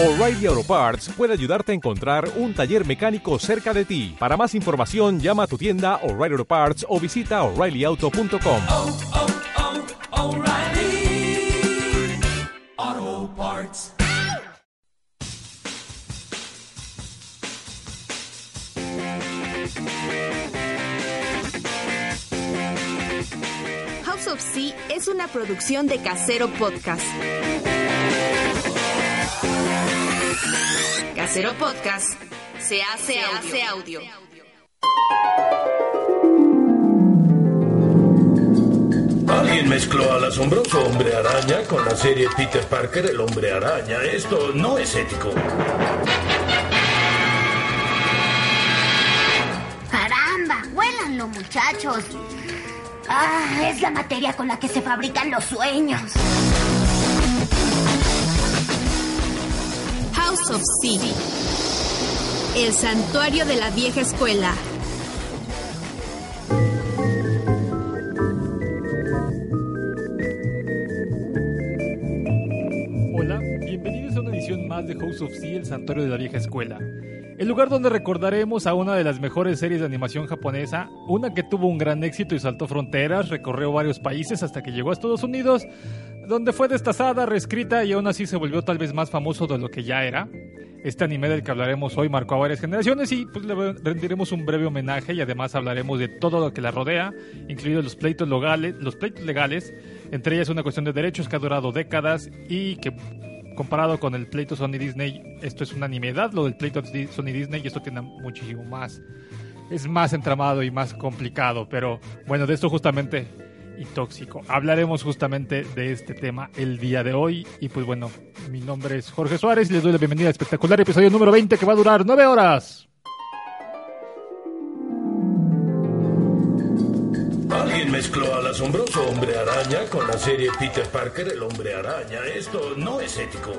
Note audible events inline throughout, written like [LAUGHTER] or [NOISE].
O'Reilly Auto Parts puede ayudarte a encontrar un taller mecánico cerca de ti. Para más información, llama a tu tienda O'Reilly Auto Parts o visita oreillyauto.com. oh, oh, Parts. House of Sea es una producción de Casero Podcast. Casero Podcast se hace, hace audio. Alguien mezcló al asombroso hombre araña con la serie Peter Parker, el hombre araña. Esto no es ético. ¡Caramba! ¡Huélanlo, muchachos! ¡Ah! Es la materia con la que se fabrican los sueños. House of Sea. El santuario de la vieja escuela. Hola, bienvenidos a una edición más de House of Sea, el santuario de la vieja escuela. El lugar donde recordaremos a una de las mejores series de animación japonesa, una que tuvo un gran éxito y saltó fronteras, recorrió varios países hasta que llegó a Estados Unidos, donde fue destazada, reescrita y aún así se volvió tal vez más famoso de lo que ya era. Este anime del que hablaremos hoy marcó a varias generaciones y pues, le rendiremos un breve homenaje y además hablaremos de todo lo que la rodea, incluidos los pleitos legales, los pleitos legales, entre ellas una cuestión de derechos que ha durado décadas y que comparado con el pleito Sony Disney, esto es una nimiedad, lo del pleito Sony Disney, y esto tiene muchísimo más. Es más entramado y más complicado, pero bueno, de esto justamente y tóxico. Hablaremos justamente de este tema el día de hoy. Y pues bueno, mi nombre es Jorge Suárez y les doy la bienvenida al espectacular episodio número 20 que va a durar 9 horas. Alguien mezcló al asombroso hombre araña con la serie Peter Parker, el hombre araña. Esto no es ético.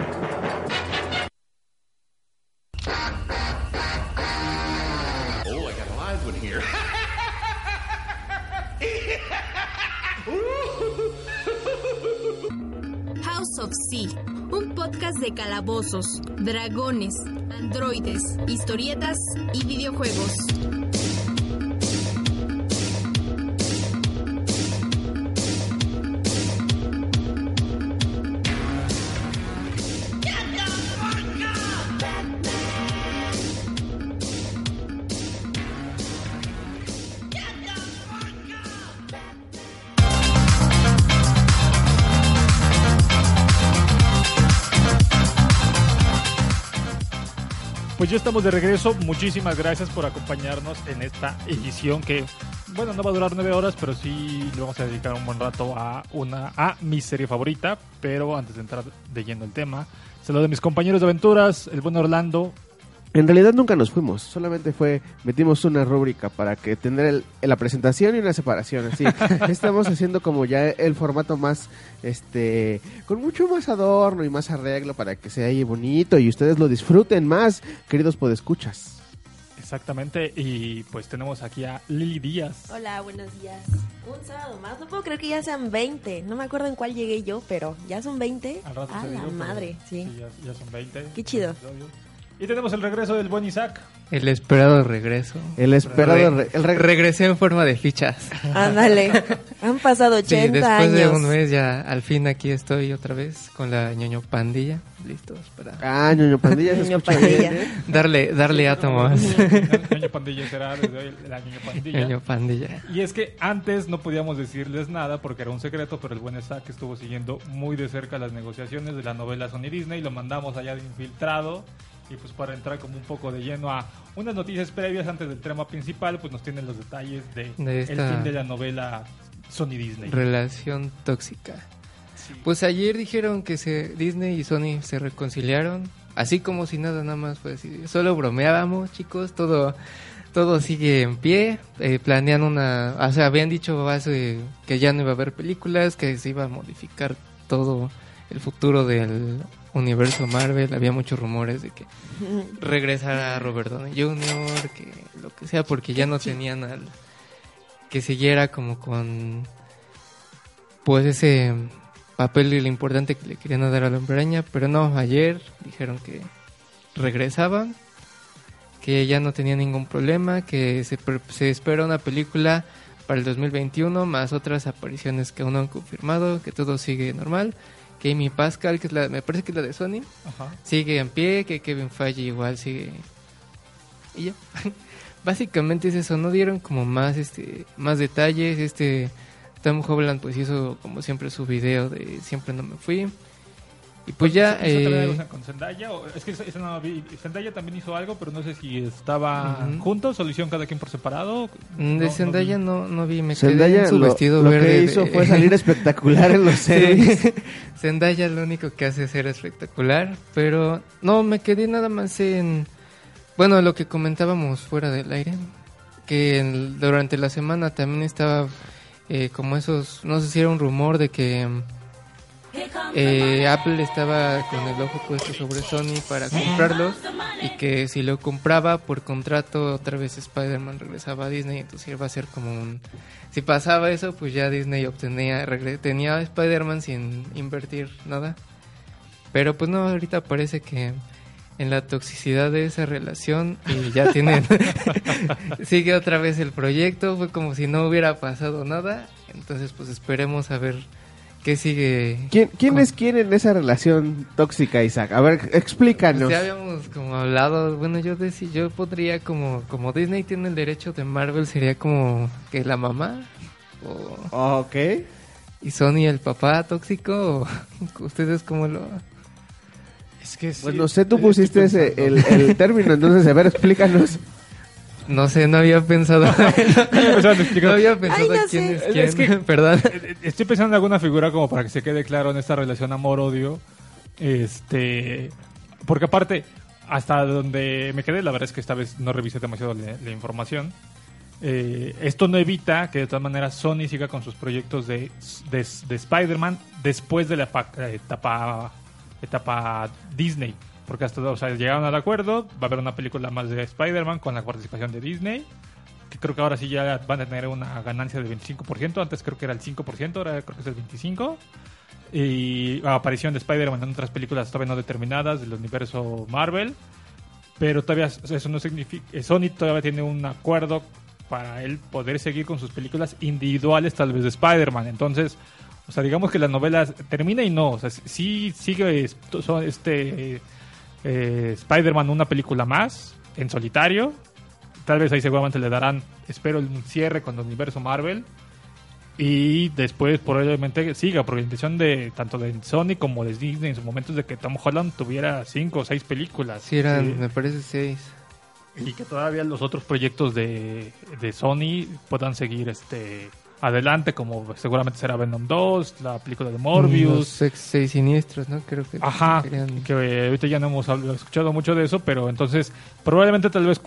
House of Sea. Un podcast de calabozos, dragones, androides, historietas y videojuegos. Pues ya estamos de regreso. Muchísimas gracias por acompañarnos en esta edición que, bueno, no va a durar nueve horas, pero sí le vamos a dedicar un buen rato a una a mi serie favorita. Pero antes de entrar de lleno el tema, saludo de mis compañeros de aventuras, el buen Orlando. En realidad nunca nos fuimos, solamente fue, metimos una rúbrica para que tener el- la presentación y una separación, así. [LAUGHS] Estamos haciendo como ya el formato más, este, con mucho más adorno y más arreglo para que sea ahí bonito y ustedes lo disfruten más, queridos podescuchas. Exactamente, y pues tenemos aquí a Lili Díaz. Hola, buenos días. Un sábado más. No puedo creer que ya sean 20. No me acuerdo en cuál llegué yo, pero ya son 20. Al rato a la madre, sí. ya, ya son 20. Qué chido. Y tenemos el regreso del buen Isaac. El esperado regreso. El esperado, re- el re- Regresé en forma de fichas. Ándale. Han pasado 80 Sí, después años. de un mes ya al fin aquí estoy otra vez con la ñoño pandilla. Listos para Ah, ñoño pandilla se Ñoño Pandilla. bien, ¿eh? darle, darle átomos. Ñoño Pandilla será desde hoy la Ñoño Pandilla. ñoño pandilla. Y es que antes no podíamos decirles nada porque era un secreto, pero el buen Isaac estuvo siguiendo muy de cerca las negociaciones de la novela Sony Disney, lo mandamos allá de infiltrado y pues para entrar como un poco de lleno a unas noticias previas antes del tema principal, pues nos tienen los detalles de, De el fin de la novela Sony Disney. Relación tóxica. Pues ayer dijeron que se, Disney y Sony se reconciliaron. Así como si nada, nada más fue así. Solo bromeábamos, chicos. Todo, todo sigue en pie. Eh, planean una. O sea, habían dicho hace que ya no iba a haber películas, que se iba a modificar todo el futuro del universo Marvel. Había muchos rumores de que regresara Robert Downey Jr., que lo que sea, porque ya no tenían al. que siguiera como con. pues ese papel y lo importante que le querían dar a la hombre pero no, ayer dijeron que regresaban, que ya no tenía ningún problema, que se, se espera una película para el 2021, más otras apariciones que aún no han confirmado, que todo sigue normal, Amy Pascal, que es la, me parece que es la de Sony, Ajá. sigue en pie, que Kevin Feige igual sigue. Y ya. [LAUGHS] Básicamente es eso, no dieron como más este más detalles, este Tom Holland pues hizo como siempre su video de siempre no me fui. Y pues ya ¿Hizo también eh, algo con Zendaya? O- Es que no. Zendaya también hizo algo, pero no sé si estaban juntos o lo hicieron cada quien por separado. mm, No- de no Zendaya vi. no, no vi, me quedé Zendaya en su lo, vestido lo verde. que de- hizo fue [LAUGHS] salir espectacular en los Sí. series. [LAUGHS] Zendaya lo único que hace es ser espectacular, pero no, me quedé nada más en, bueno, lo que comentábamos fuera del aire, que en- durante la semana también estaba eh, como esos, no sé si era un rumor de que eh, Apple estaba con el ojo puesto sobre Sony para comprarlos y que si lo compraba por contrato otra vez Spider-Man regresaba a Disney, entonces iba a ser como un... Si pasaba eso, pues ya Disney obtenía, tenía a Spider-Man sin invertir nada. Pero pues no, ahorita parece que en la toxicidad de esa relación y ya [LAUGHS] tienen... [LAUGHS] sigue otra vez el proyecto, fue como si no hubiera pasado nada. Entonces pues esperemos a ver qué sigue. ¿Quién, quién es quién en esa relación tóxica, Isaac? A ver, explícanos. Pues ya habíamos como hablado, bueno, yo decía, yo podría como, como Disney tiene el derecho de Marvel, sería como que la mamá o Ok. y Sony el papá tóxico, o [LAUGHS] ustedes cómo lo Es que sí, Pues no sé, tú pusiste ese, el término, entonces, a ver, explícanos. [LAUGHS] no sé, no había pensado. [LAUGHS] No había pensado Ay, no quién sé. es Es quién. que- [LAUGHS] Perdón. Eh, Estoy pensando en alguna figura como para que se quede claro en esta relación amor-odio. Este. Porque aparte, hasta donde me quedé, la verdad es que esta vez no revisé demasiado la, la información. Eh, esto no evita que de todas maneras Sony siga con sus proyectos de, de, de Spider-Man después de la pa- eh, etapa, etapa Disney. Porque hasta o sea, llegaron al acuerdo, va a haber una película más de Spider-Man con la participación de Disney que creo que ahora sí ya van a tener una ganancia del 25%, antes creo que era el 5%, ahora creo que es el 25%. Y aparición de Spider-Man en otras películas todavía no determinadas del universo Marvel, pero todavía eso no significa, Sony todavía tiene un acuerdo para él poder seguir con sus películas individuales tal vez de Spider-Man, entonces, o sea, digamos que la novela termina y no, o sea, sí sigue este eh, Spider-Man una película más en solitario, Tal vez ahí seguramente le darán, espero, un cierre con el universo Marvel. Y después probablemente siga, porque la intención de tanto de Sony como de Disney en su momento es de que Tom Holland tuviera cinco o seis películas. Sí, eran, Sí. me parece seis. Y que todavía los otros proyectos de, de Sony puedan seguir este adelante, como seguramente será Venom 2, la película de Los Morbius. seis, seis siniestros, ¿no? Creo que Ajá, querían- que eh, ahorita ya no hemos escuchado mucho de eso, pero entonces probablemente tal vez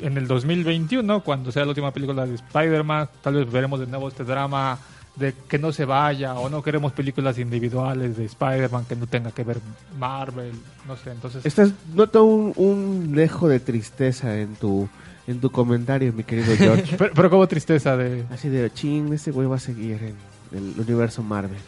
en el 2021, cuando sea la última película de Spider-Man, tal vez veremos de nuevo este drama de que no se vaya o no queremos películas individuales de Spider-Man que no tenga que ver Marvel, no sé, entonces... Estás, noto un, un dejo de tristeza en tu, en tu comentario, mi querido George. [LAUGHS] Pero, pero como tristeza de... Así de, ching, ese güey va a seguir en el universo Marvel.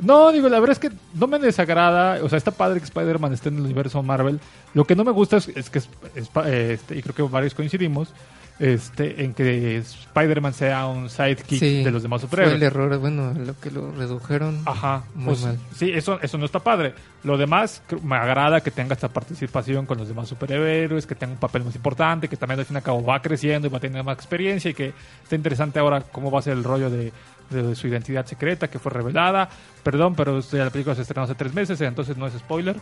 No, digo, la verdad es que no me desagrada. O sea, está padre que Spider-Man esté en el universo Marvel. Lo que no me gusta es, es que, es- es- este, y creo que varios coincidimos, este, en que Spider-Man sea un sidekick Sí, de los demás Fue el superhéroes. error, bueno, lo que lo redujeron. Ajá, Muy pues, mal. sí, eso, eso no está padre. Lo demás, me agrada que tenga esta participación con los demás superhéroes, que tenga un papel más importante, que también al fin y al cabo va creciendo y va a tener más experiencia y que está interesante ahora cómo va a ser el rollo de, de su identidad secreta que fue revelada. Perdón, pero ya la película se estrenó hace tres meses, entonces no es spoiler.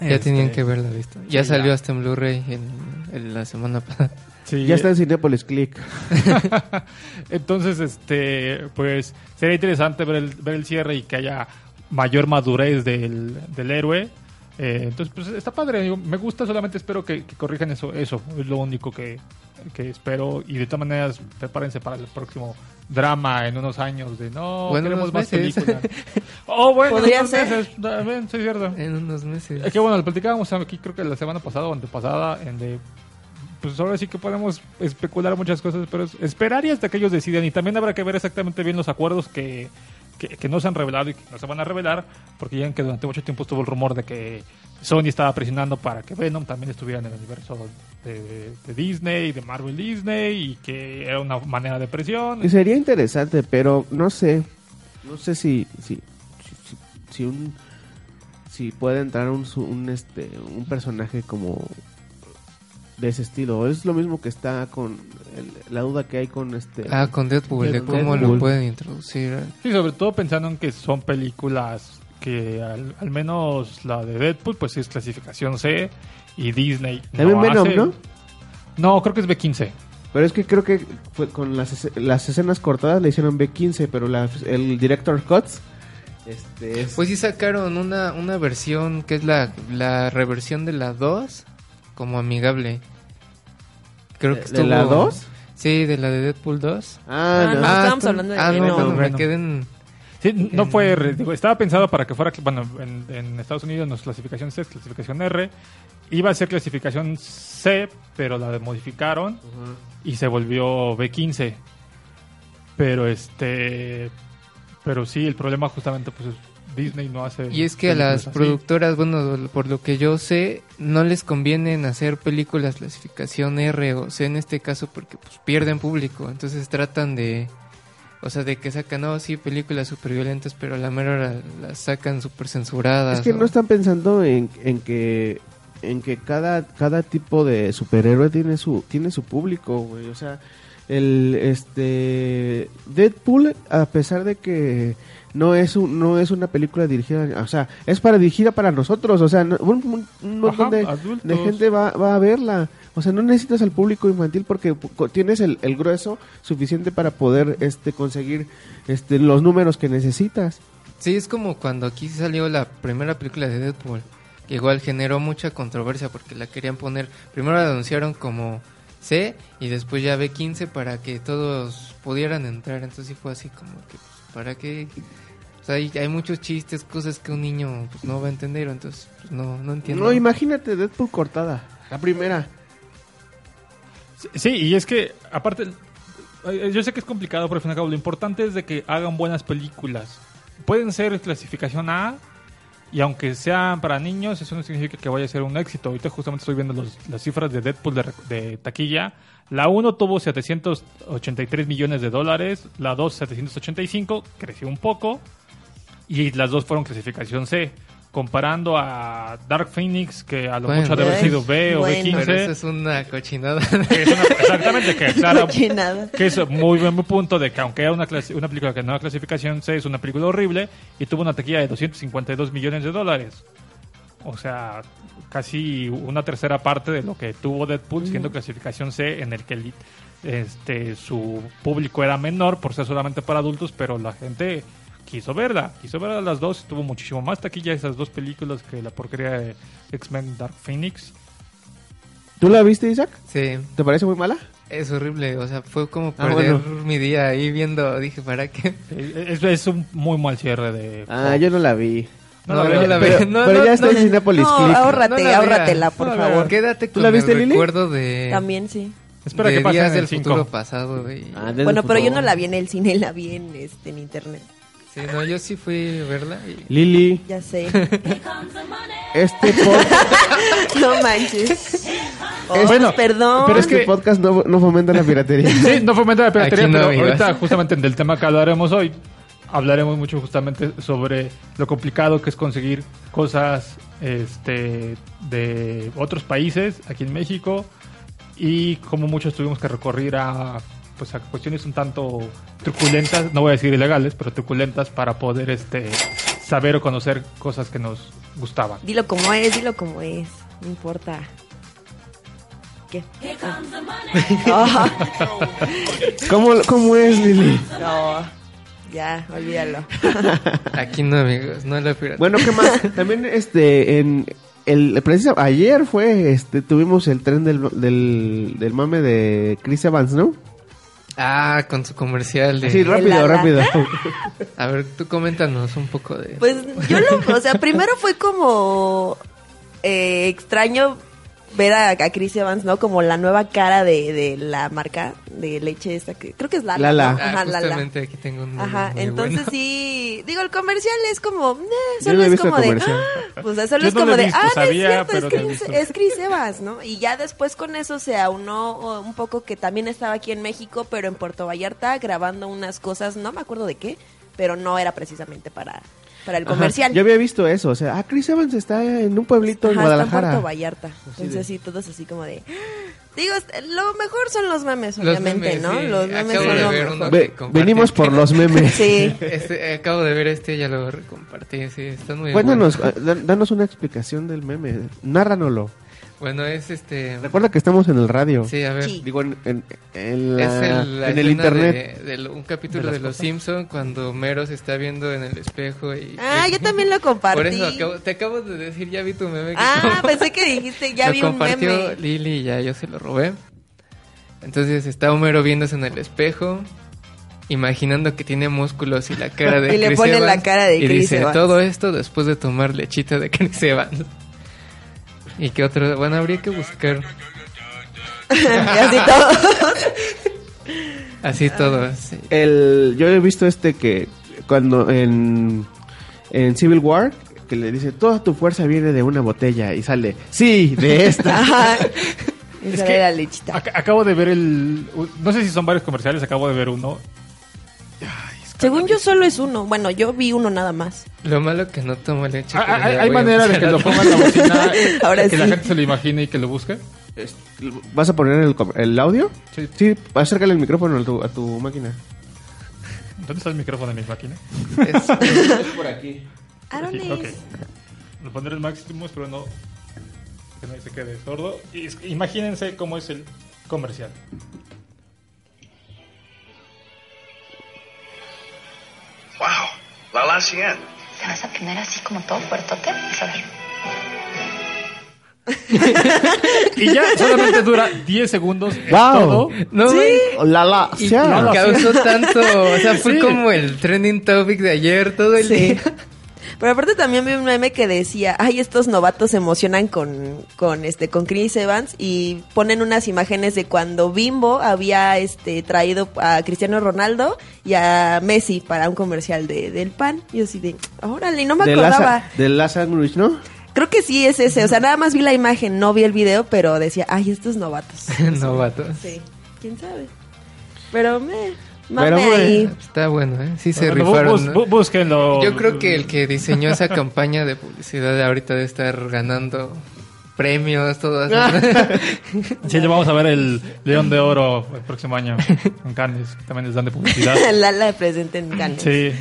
Ya Este, tenían que verla, ¿visto? Ya sí, salió ya. hasta en Blu-ray en, en la semana pasada. Sí, Ya está en Cinepolis Click. [LAUGHS] Entonces, este, pues sería interesante ver el, ver el cierre y que haya mayor madurez del, del héroe. Eh, entonces, pues está padre. digo, Me gusta, solamente espero que, que corrijan eso. Eso es lo único que, que espero. Y de todas maneras, prepárense para el próximo drama en unos años de no Bueno, queremos más meses. películas. [LAUGHS] oh, bueno, Podría unos ser. meses, también, sí, es cierto. En unos meses. Es que bueno, lo platicábamos aquí creo que la semana pasada o antepasada en de pues ahora sí que podemos especular muchas cosas, pero es- esperar y hasta que ellos decidan y también habrá que ver exactamente bien los acuerdos que, que, no se han revelado y que no se van a revelar, porque ya que durante mucho tiempo estuvo el rumor de que Sony estaba presionando para que Venom también estuviera en el universo de, de Disney, de Marvel Disney, y que era una manera de presión. Y sería interesante, pero no sé. No sé si. Si, si, un. Si puede entrar un, un, este, un personaje como. De ese estilo. Es lo mismo que está con. el- la duda que hay con este. Ah, con Deadpool, de cómo Deadpool. lo pueden introducir. Sí, sobre todo pensando en que son películas que al, al menos la de Deadpool pues es clasificación C y Disney También no Venom, hace- ¿no? No, creo que es B15. Pero es que creo que fue con las, las escenas cortadas le hicieron B15, pero la, el director Cuts. Este es. Pues sí sacaron una, una versión que es la, la reversión de la 2 como amigable. Creo que ¿De- de estuvo... la 2? Sí, de la de Deadpool 2. Ah, Ah, no. no, estábamos tú- hablando de Ah, no, me quedé en... Sí, no fue, digo, estaba pensado para que fuera, bueno, en, en Estados Unidos no es clasificación C, es clasificación R. Iba a ser clasificación C, pero la modificaron y se volvió B15. Pero este, pero sí, el problema justamente pues es Disney no hace. Y es que a las así. productoras, bueno, por lo que yo sé, no les conviene hacer películas clasificación R o C en este caso porque pues pierden público. Entonces tratan de, o sea, de que sacan, no, sí, películas super violentas, pero a la mera hora las sacan super censuradas. Es que o- no están pensando en, en que en que cada cada tipo de superhéroe tiene su tiene su público, güey. O sea, el este Deadpool a pesar de que no es un, no es una película dirigida, o sea, es para dirigida para nosotros, o sea, no- un, montón Ajá, de, gente va, va a verla. O sea, no necesitas al público infantil porque tienes el, el grueso suficiente para poder este conseguir este los números que necesitas. Sí, es como cuando aquí salió la primera película de Deadpool, que igual generó mucha controversia porque la querían poner, primero la anunciaron como C y después ya B15 para que todos pudieran entrar, entonces sí fue así como que, pues, ¿para qué? O sea, hay, hay muchos chistes, cosas que un niño pues, no va a entender, entonces pues, no, no entiendo. No, imagínate Deadpool cortada, la primera. Sí, y es que, aparte, yo sé que es complicado, pero al fin y al cabo, lo importante es de que hagan buenas películas. Pueden ser clasificación A, y aunque sean para niños, eso no significa que vaya a ser un éxito. Ahorita justamente estoy viendo las cifras de Deadpool de taquilla. La 1 tuvo 783 millones de dólares, la 2 785, creció un poco, y las dos fueron clasificación C. Comparando a Dark Phoenix, que a lo Bueno. mucho ha de haber sido B o Bueno. B15. Pero eso es una cochinada. [LAUGHS] Que es una- exactamente, que claro, Cochinada. que es muy buen punto de que aunque era una, clasi- una película que no era clasificación C, es una película horrible y tuvo una taquilla de 252 millones de dólares. O sea, casi una tercera parte de lo que tuvo Deadpool siendo clasificación C, en el que el- este, su público era menor por ser solamente para adultos, pero la gente quiso verla, quiso ver a las dos, tuvo muchísimo más taquilla esas dos películas que la porquería de X-Men Dark Phoenix. ¿Tú la viste, Isaac? sí, ¿Te parece muy mala? es horrible, o sea, fue como Ah, perder bueno. mi día ahí viendo, dije, ¿para qué? Es, es un muy mal cierre de... Ah, yo no la vi. No, No, la no la pero. [LAUGHS] No, pero no, ya está no. en Cinépolis No, Click. ahórrate, No la ahórratela, por favor. Quédate con la viste, el Lili? recuerdo de... También sí. Espera de que pase días en el del 5. futuro pasado, güey. Ah, Bueno, pero yo no la vi en el cine, la vi en, este, en internet. Sí, no, yo sí fui a verla y... Lili, Ya sé. [LAUGHS] este, pod- no manches. Oh, Bueno, perdón. pero es este que- podcast no, no fomenta la piratería. Sí, no fomenta la piratería, no, pero ahorita justamente del tema que hablaremos hoy, hablaremos mucho justamente sobre lo complicado que es conseguir cosas este, de otros países aquí en México y cómo muchos tuvimos que recurrir a pues a cuestiones un tanto truculentas, no voy a decir ilegales, pero truculentas para poder este saber o conocer cosas que nos gustaban. Dilo como es, dilo como es. No importa. ¿Qué? Ah. [LAUGHS] ¿Cómo, ¿Cómo es, Lili? No, ya, olvídalo. [LAUGHS] Aquí no, amigos, no la pirata. Bueno, ¿qué más? También, este, en el precisa, ayer fue, este, tuvimos el tren del, del, del mame de Chris Evans, ¿no? Ah, con su comercial de... Sí, rápido, rápido. [LAUGHS] A ver, tú coméntanos un poco de... Pues yo lo, o sea, primero fue como eh, extraño ver a, a Chris Evans, ¿no? Como la nueva cara de, de la marca de leche esta que creo que es Lala. Lala. ¿no? Ah, Ajá, Lala. justamente aquí tengo un Ajá, muy entonces bueno. sí, digo, el comercial es como, eh, solo es como de, ah, pues solo Yo es no como de, visto, ah, no es cierto, es, Chris, es Chris Evans, ¿no? Y ya después con eso se aunó un poco que también estaba aquí en México, pero en Puerto Vallarta grabando unas cosas, no me acuerdo de qué, pero no era precisamente para, para el Ajá, comercial. Yo había visto eso, o sea, ah, Chris Evans está en un pueblito en Ajá, está en Guadalajara. Puerto Vallarta. Entonces sí, todos así como de... [GASPS] Digo, lo mejor son los memes, obviamente, memes, ¿no? sí. Los memes Acabo son de ver uno Ve- venimos por los memes. [LAUGHS] Sí. Este, acabo de ver este, ya lo compartí, sí, están muy Cuéntanos, buenos. eh, dan- danos una explicación del meme. Nárranoslo. Bueno, es este... Recuerda que estamos en el radio. Sí, a ver. Sí. Digo, en, en, en Es la- el, la en el internet. De, de un capítulo ¿De de, Los cosas? Simpson cuando Mero se está viendo en el espejo y... Ah, yo también lo compartí. Por eso acabo- te acabo de decir, ya vi tu meme. que Ah, como- pensé que dijiste, ya [LAUGHS] vi un compartió meme. Lili y ya yo se lo robé. Entonces está Homero viéndose en el espejo, imaginando que tiene músculos y la cara de [LAUGHS] Y le pone la Evans, cara de y Chris dice, Evans. todo esto después de tomar lechita de Chris Evans. Y que otro, bueno, habría que buscar [LAUGHS] y así todo. así todo. sí. El, yo he visto este que cuando en, en Civil War, que le dice, toda tu fuerza viene de una botella y sale, sí, de esta. [LAUGHS] Ajá. Es que la lechita. ac- acabo de ver el... No sé si son varios comerciales, acabo de ver uno. Según yo solo es uno. Bueno, yo vi uno nada más. Lo malo que no toma leche. Ah, hay hay a manera de que a lo pongan en la bocina, [LAUGHS] Ahora que la gente se lo imagine y que lo busque. ¿Vas a poner el, audio? Sí. Sí, acércale el micrófono a tu, a tu máquina. ¿Dónde está el micrófono de mi máquina? Es- [LAUGHS] por aquí. Aaron Ok. es- Lo pondré el máximo, pero no que no se quede sordo. Imagínense cómo es el comercial. Wow, la la 100. ¿Te vas a poner así como todo fuertote? Vas a ver. [LAUGHS] Y ya solamente dura 10 segundos. Wow. todo. No, güey. La la, Y sea. la- causó tanto, o sea, fue Sí. como el trending topic de ayer todo el Sí. día. [LAUGHS] Pero aparte también vi un meme que decía, ay, estos novatos se emocionan con, con este, con Chris Evans y ponen unas imágenes de cuando Bimbo había este traído a Cristiano Ronaldo y a Messi para un comercial de, del pan. Y yo así de, órale, no me de acordaba. de la sandwich, ¿no? Creo que sí es ese, o sea, nada más vi la imagen, no vi el video, pero decía, ay, estos novatos. [LAUGHS] Novatos. Sí, quién sabe. Pero me, Pero, ahí. Está bueno, ¿eh? Sí se Bueno, bu- rifaron. bus- ¿no? bu- búsquenlo. Yo creo que el que diseñó esa [LAUGHS] campaña de publicidad de ahorita debe estar ganando premios, todo así. [LAUGHS] Sí, ya vamos a ver el León de Oro el próximo año en Cannes. que También les dan de publicidad. [LAUGHS] Lala presente en Cannes. Sí.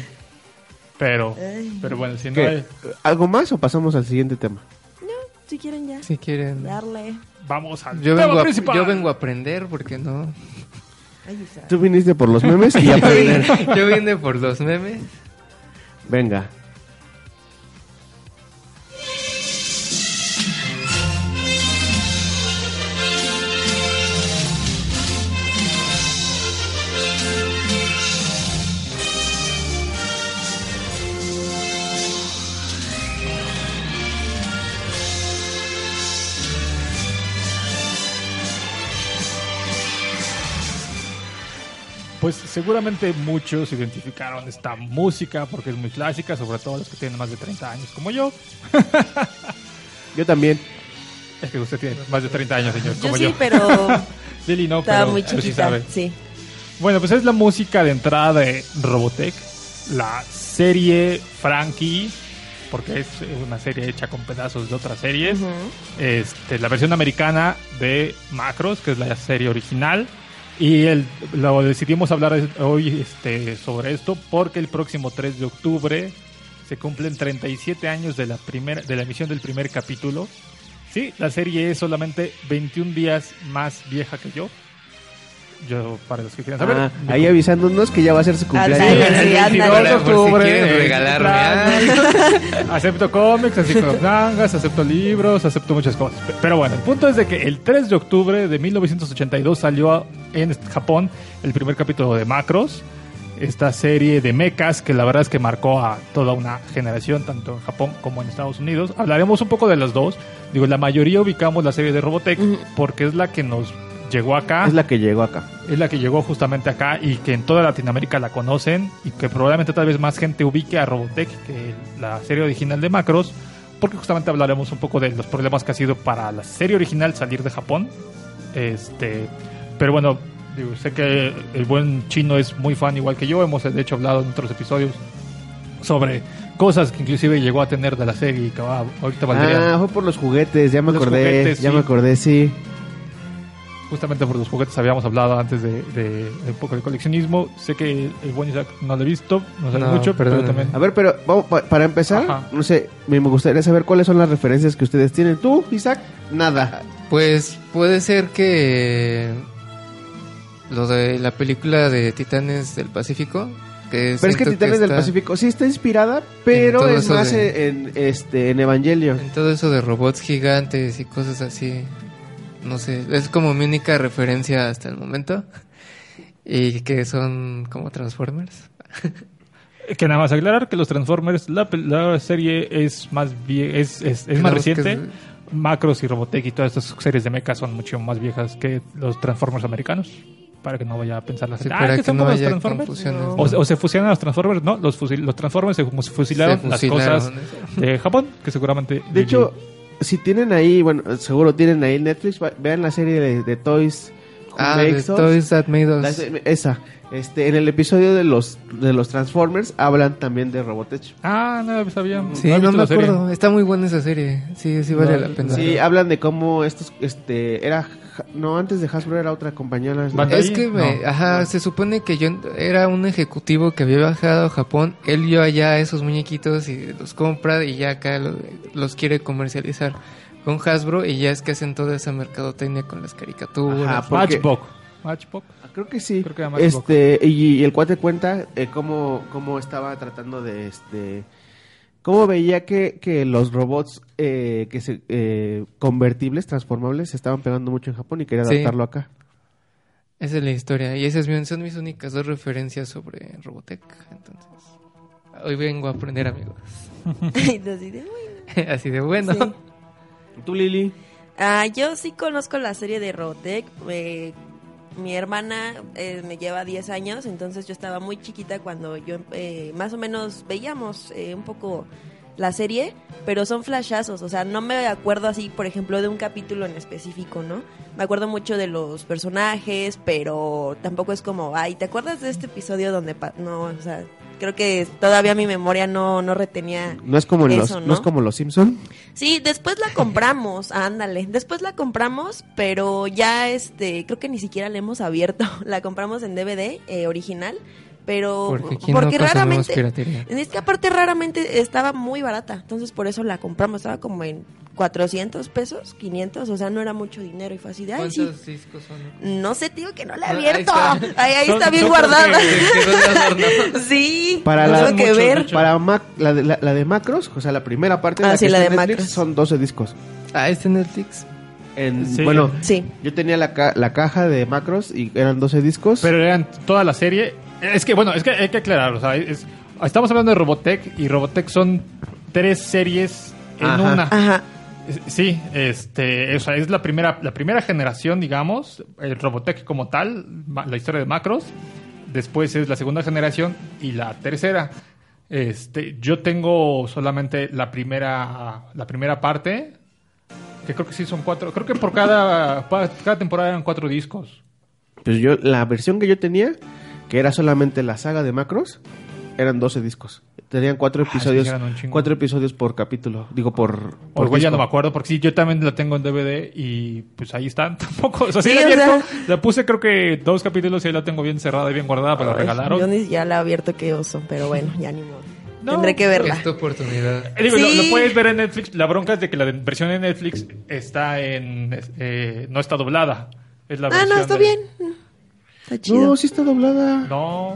Pero, pero bueno, si no hay, ¿Algo más o pasamos al siguiente tema? No, si quieren ya. si quieren. Darle. vamos al Yo tema vengo, a, principal. yo vengo a aprender porque no. Tú viniste por los memes y [LAUGHS] aprender. yo vine por los memes. Venga. Pues seguramente muchos identificaron esta música porque es muy clásica, sobre todo los que tienen más de 30 años como yo. [LAUGHS] Yo también. Es que usted tiene más de 30 años, señor, Yo como sí, yo. pero [LAUGHS] Lili no, estaba pero, muy pero sí chiquita. sabe. Sí. Bueno, pues es la música de entrada de Robotech, la serie Frankie, porque es una serie hecha con pedazos de otras series. Ujú. este, la versión americana de Macros, que es la serie original. Y el, lo decidimos hablar hoy este, sobre esto porque el próximo 3 de octubre se cumplen 37 años de la, primera, de la emisión del primer capítulo. Sí, la serie es solamente 21 días más vieja que yo. Yo, para los que quieran saber. Ah, ahí avisándonos que ya va a ser su cumpleaños. Ándale, sí, el 22 de si octubre. quieren eh, regalarme cumpleaños. acepto cómics, acepto mangas, acepto libros, acepto muchas cosas. Pe- Pero bueno, el punto es de que el 3 de octubre de 1982 salió en Japón el primer capítulo de Macros. esta serie de mechas que la verdad es que marcó a toda una generación, tanto en Japón como en Estados Unidos. Hablaremos un poco de las dos. Digo, la mayoría ubicamos la serie de Robotech porque es la que nos llegó acá. Es la que llegó acá. Es la que llegó justamente acá y que en toda Latinoamérica la conocen y que probablemente tal vez más gente ubique a Robotech que la serie original de Macros, porque justamente hablaremos un poco de los problemas que ha sido para la serie original salir de Japón. Este, pero bueno, digo, sé que el buen chino es muy fan igual que yo, hemos de hecho hablado en otros episodios sobre cosas que inclusive llegó a tener de la serie y que va- ahorita valdría Ah, fue por los juguetes, ya me Los acordé. juguetes, ya sí. me acordé, sí. Justamente por los juguetes habíamos hablado antes de, de- de un poco de coleccionismo. Sé que el buen Isaac no lo he visto, no sabe No, mucho, pero perdóname. también... A ver, pero vamos, para empezar, Ajá. no sé, me gustaría saber cuáles son las referencias que ustedes tienen. ¿Tú, Isaac? Nada. Pues puede ser que lo de la película de Titanes del Pacífico. Que Pero es que Titanes del Pacífico sí está inspirada, pero es más de- en, este, en Evangelion. En todo eso de robots gigantes y cosas así. No sé, es como mi única referencia hasta el momento. Y que son como Transformers. [LAUGHS] Que nada más aclarar que los Transformers, la, la serie es más vie- es, es, es más reciente. es- Macros y Robotech y todas estas series de mecha son mucho más viejas que los Transformers americanos. Para que no vaya a pensar la Sí, gente, "Ah, que son no como los Transformers". O, se- o se fusionan los Transformers, no, los, fusil- los Transformers se fusilaron, Se las cosas de Japón, que seguramente... De hecho, si tienen ahí, bueno, seguro tienen ahí Netflix, vean la serie de, de Toys. Ah, de. Toys That Made Us. Esa. Este, en el episodio de los de los Transformers hablan también de Robotech. Ah, no sabía. Sí, he no, visto me la serie. acuerdo. Está muy buena esa serie. Sí, sí vale No, la pena. Sí, hablan de cómo estos este era no antes de Hasbro era otra compañía la- Bandai. Es que me, No. ajá, se supone que yo era un ejecutivo que había viajado a Japón, él vio allá esos muñequitos y los compra y ya acá lo- los quiere comercializar con Hasbro y ya es que hacen toda esa mercadotecnia con las caricaturas. Ajá, porque- Matchbox. Matchbox. Creo que sí. Creo que era Matchbox. este y, y el cuate cuenta eh, cómo cómo estaba tratando de este cómo veía que, que los robots eh, que se eh, convertibles transformables se estaban pegando mucho en Japón y quería Sí. adaptarlo acá. Esa es la historia y esas son mis únicas dos referencias sobre Robotech. Entonces, hoy vengo a aprender, amigos. Así de, "Uy". Así de bueno. Sí. ¿Tú Lili? Ah, yo sí conozco la serie de Robotech. eh, mi hermana eh, me lleva 10 años, entonces yo estaba muy chiquita cuando yo eh, más o menos veíamos eh, un poco la serie, pero son flashazos, o sea, no me acuerdo así, por ejemplo, de un capítulo en específico, ¿no? Me acuerdo mucho de los personajes, pero tampoco es como, ay, ¿te acuerdas de este episodio donde... pa-?" No, o sea, creo que todavía mi memoria no, no retenía No es como Eso, los ¿no? ¿no? es como los Simpson. Sí, después la compramos, [LAUGHS] ándale. Después la compramos, pero ya este, creo que ni siquiera la hemos abierto. [LAUGHS] La compramos en DVD eh, original, pero Porque aquí no raramente es que aparte raramente estaba muy barata, entonces por eso la compramos, estaba como en 400 pesos, 500, o sea, no era mucho dinero y fue así de, ay, sí. ¿Cuántos discos son? No sé, tío, que no la he ahí abierto. está. Ahí, ahí Son- está bien guardada. de [LAUGHS] sí, Para la- tengo que muchos, ver. de. Para Mac, la, de, la, la de Macros, o sea, la primera parte Ah, la sí, que la está de Netflix, Macros. son 12 discos. Ah, este Netflix. En, Sí. Bueno, Sí. yo tenía la, ca- la caja de Macros y eran 12 discos. Pero eran toda la serie. Es que, bueno, es que hay que aclarar. O sea, es- estamos hablando de Robotech y Robotech son tres series en Ajá. una. Ajá. Sí, este, o sea, es la primera, la primera generación, digamos, el Robotech como tal, la historia de Macros. Después es la segunda generación y la tercera. Este, yo tengo solamente la primera, la primera parte, que creo que sí son cuatro. Creo que por cada, cada temporada eran cuatro discos. Pues yo, la versión que yo tenía, que era solamente la saga de Macros, eran 12 discos. Tenían cuatro Ah, sí, episodios, eran un chingo. cuatro episodios por capítulo. Digo, por. Por igual ya no me acuerdo, porque sí, yo también la tengo en DVD y pues ahí están. [LAUGHS] Tampoco, o sea, sí, Sí, la sea- abierto. La puse creo que dos capítulos y ahí la tengo bien cerrada y bien guardada, pero la regalaron. Yo ni siquiera la he abierto, qué oso, pero bueno, ya ni modo. No, Tendré que verla. Esta oportunidad. Eh, digo, lo- Sí. lo, puedes ver en Netflix. La bronca es de que la versión de Netflix está en. eh, no está doblada. Es la Ah, versión no, está de- bien. Está chido. No, sí está doblada. No.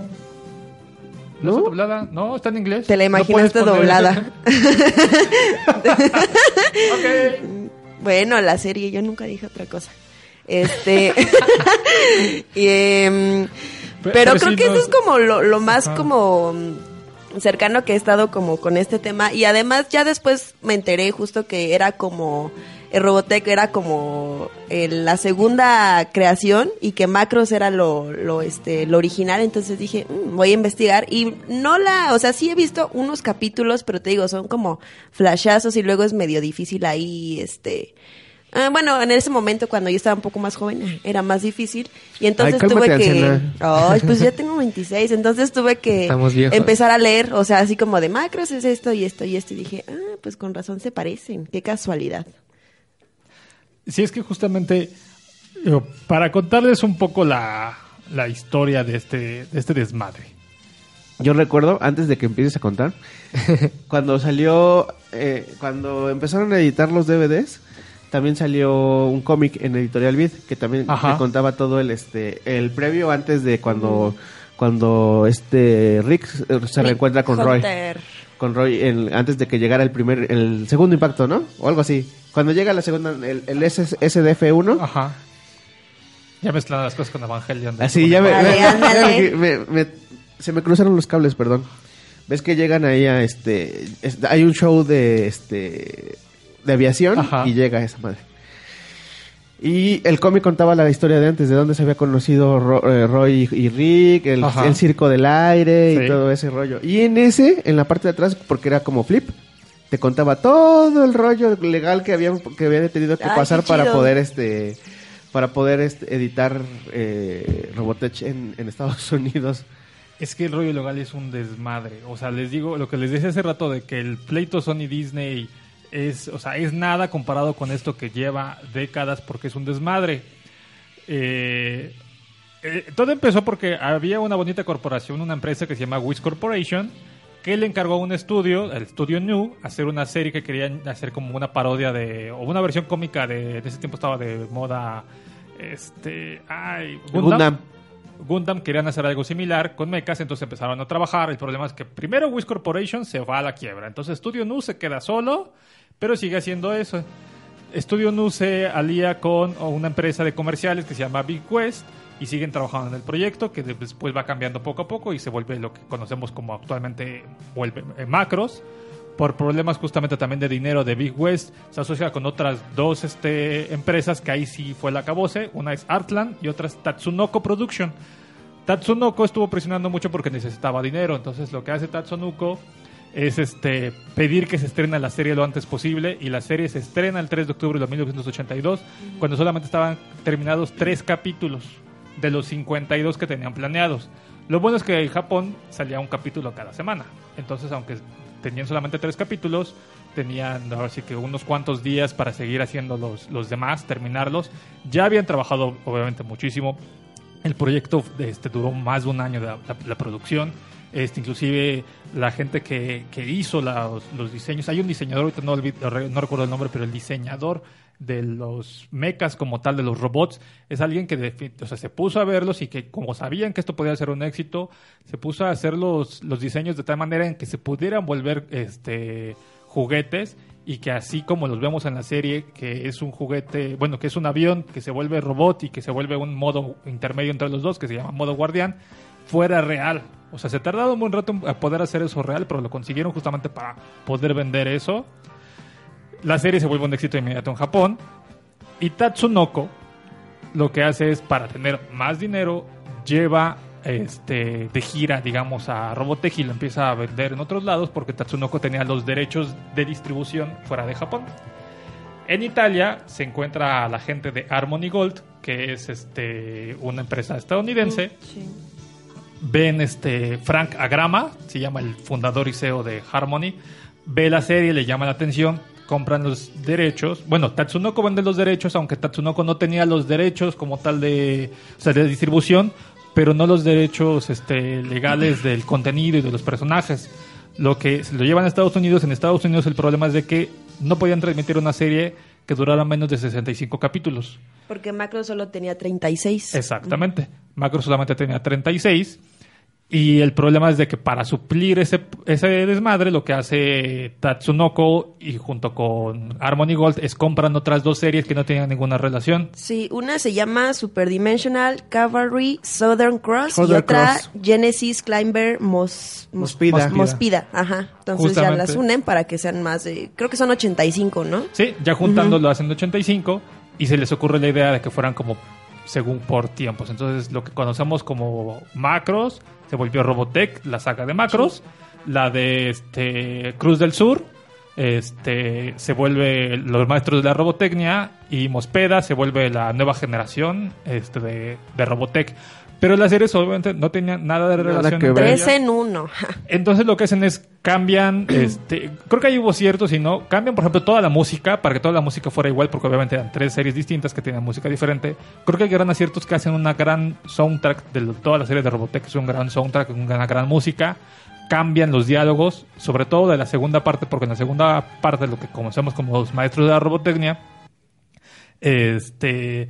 ¿No, ¿No? está doblada? No, está en inglés. Te la imaginaste doblada. [LAUGHS] ok. Bueno, la serie, yo nunca dije otra cosa. Este. [LAUGHS] y, em, Pero, pero creo sí que eso es como lo, lo más como cercano que he estado como con este tema. Y además ya después me enteré justo que era como... Robotech era como eh, la segunda creación y que Macros era lo, lo, este, lo original. Entonces dije, "Mm, voy a investigar. Y no la... O sea, sí he visto unos capítulos, pero te digo, son como flashazos y luego es medio difícil ahí, este... Ah, bueno, en ese momento cuando yo estaba un poco más joven era más difícil y entonces Ay, cálmate, tuve que... Ay, pues ya [LAUGHS] tengo 26, entonces tuve que empezar a leer, o sea, así como de macros es esto y esto y esto y dije, ah, pues con razón se parecen, qué casualidad. Sí, es que justamente para contarles un poco la, la historia de este, de este desmadre. Yo recuerdo, antes de que empieces a contar, [LAUGHS] cuando salió, eh, cuando empezaron a editar los DVDs, también salió un cómic en Editorial Vid que también Ajá. te contaba todo el este el previo antes de cuando cuando este Rick se reencuentra con Roy. Con Roy en- antes de que llegara el primer el segundo impacto, ¿no? O algo así. Cuando llega la segunda el, el SS SDF1, Ajá. Ya mezclando las cosas con Evangelion. Así, ya me, Dale, [LAUGHS] me- ándale. me- me- se me cruzaron los cables, perdón. Ves que llegan ahí a este, es- hay un show de este de aviación Ajá. y llega esa madre. Y el cómic contaba la historia de antes, de dónde se había conocido Ro- eh, Roy y Rick, el, circo del aire y Sí. todo ese rollo. Y en ese, en la parte de atrás, porque era como flip, te contaba todo el rollo legal que habían que habían tenido que Ay, pasar para poder este para poder este, editar eh, Robotech en, en Estados [LAUGHS] Unidos. Es que el rollo legal es un desmadre. O sea, les digo lo que les decía hace rato de que el pleito Sony Disney es, o sea, es nada comparado con esto que lleva décadas porque es un desmadre. Eh, eh, todo empezó porque había una bonita corporación, una empresa que se llama Wiz Corporation, que le encargó a un estudio, el estudio New, hacer una serie que querían hacer como una parodia de, o una versión cómica de, de ese tiempo estaba de moda, este, ay, Gundam. Gundam querían hacer algo similar con mechas, entonces empezaron a trabajar. El problema es que primero Wiz Corporation se va a la quiebra, entonces Studio Nu se queda solo, pero sigue haciendo eso. Studio Nu se alía con una empresa de comerciales que se llama Big West y siguen trabajando en el proyecto que después va cambiando poco a poco y se vuelve lo que conocemos como actualmente vuelve eh, Macros. Por problemas justamente también de dinero de Big West, se asocia con otras dos este, empresas que ahí sí fue la cabose. Una es Artland y otra es Tatsunoko Production. Tatsunoko estuvo presionando mucho porque necesitaba dinero, entonces lo que hace Tatsunoko es este pedir que se estrene la serie lo antes posible y la serie se estrena el 3 de octubre de 1982 cuando solamente estaban terminados tres capítulos de los 52 que tenían planeados. Lo bueno es que en Japón salía un capítulo cada semana, entonces aunque tenían solamente tres capítulos, tenían ahora que unos cuantos días para seguir haciendo los, demás, terminarlos. Ya habían trabajado obviamente muchísimo el proyecto este, duró más de un año de la producción. Este, inclusive la gente que, que hizo los, diseños, hay un diseñador, ahorita no, no recuerdo el nombre, pero el diseñador de los mechas como tal, de los robots, es alguien que se puso a verlos y que como sabían que esto podía ser un éxito, se puso a hacer los, los diseños de tal manera en que se pudieran volver este, juguetes y que así como los vemos en la serie, que es un juguete, bueno, que es un avión que se vuelve robot y que se vuelve un modo intermedio entre los dos, que se llama modo guardián, fuera real. O sea, se tardaron un buen rato en poder hacer eso real, pero lo consiguieron justamente para poder vender eso. La serie se vuelve un éxito inmediato en Japón. Y Tatsunoko lo que hace es, para tener más dinero, lleva este, de gira, digamos, a Robotech y lo empieza a vender en otros lados porque Tatsunoko tenía los derechos de distribución fuera de Japón. En Italia se encuentra la gente de Harmony Gold, que es este, una empresa estadounidense. Ven este Frank Agrama, se llama el fundador y CEO de Harmony, ve la serie, le llama la atención, compran los derechos. Bueno, Tatsunoko vende los derechos, aunque Tatsunoko no tenía los derechos como tal de, o sea, de distribución, pero no los derechos este, legales del contenido y de los personajes. Lo que se lo llevan a Estados Unidos, en Estados Unidos el problema es de que no podían transmitir una serie que durara menos de 65 capítulos. Porque Macro solo tenía 36. Exactamente. Macro solamente tenía 36 Y el problema es de que para suplir ese, ese desmadre, lo que hace Tatsunoko y junto con Harmony Gold es compran otras dos series que no tenían ninguna relación. Sí, una se llama Super Dimensional Cavalry Southern Cross y otra Cross. Genesis Climber Mos, Mos- Mospida. Mos- Mospida. Ajá. Entonces ya las unen para que sean más de... Creo que son 85, ¿no? Sí, ya juntando lo hacen 85 y se les ocurre la idea de que fueran como según por tiempos. Entonces lo que conocemos como macros se volvió Robotech, la saga de macros, la de este Cruz del Sur este se vuelve los maestros de la robotecnia y Mospeda se vuelve la nueva generación este de, de Robotech. Pero las series obviamente no tenían nada de Nada relación que entre ver. Tres en uno. [LAUGHS] Entonces lo que hacen es cambian, este, creo que ahí hubo cierto, si no, cambian por ejemplo toda la música para que toda la música fuera igual, porque obviamente eran tres series distintas que tenían música diferente. Creo que hay gran aciertos que hacen una gran soundtrack de lo- toda la serie de Robotech, es un gran soundtrack, una gran música. Cambian los diálogos, sobre todo de la segunda parte, porque en la segunda parte lo que conocemos como los maestros de la robotecnia, este,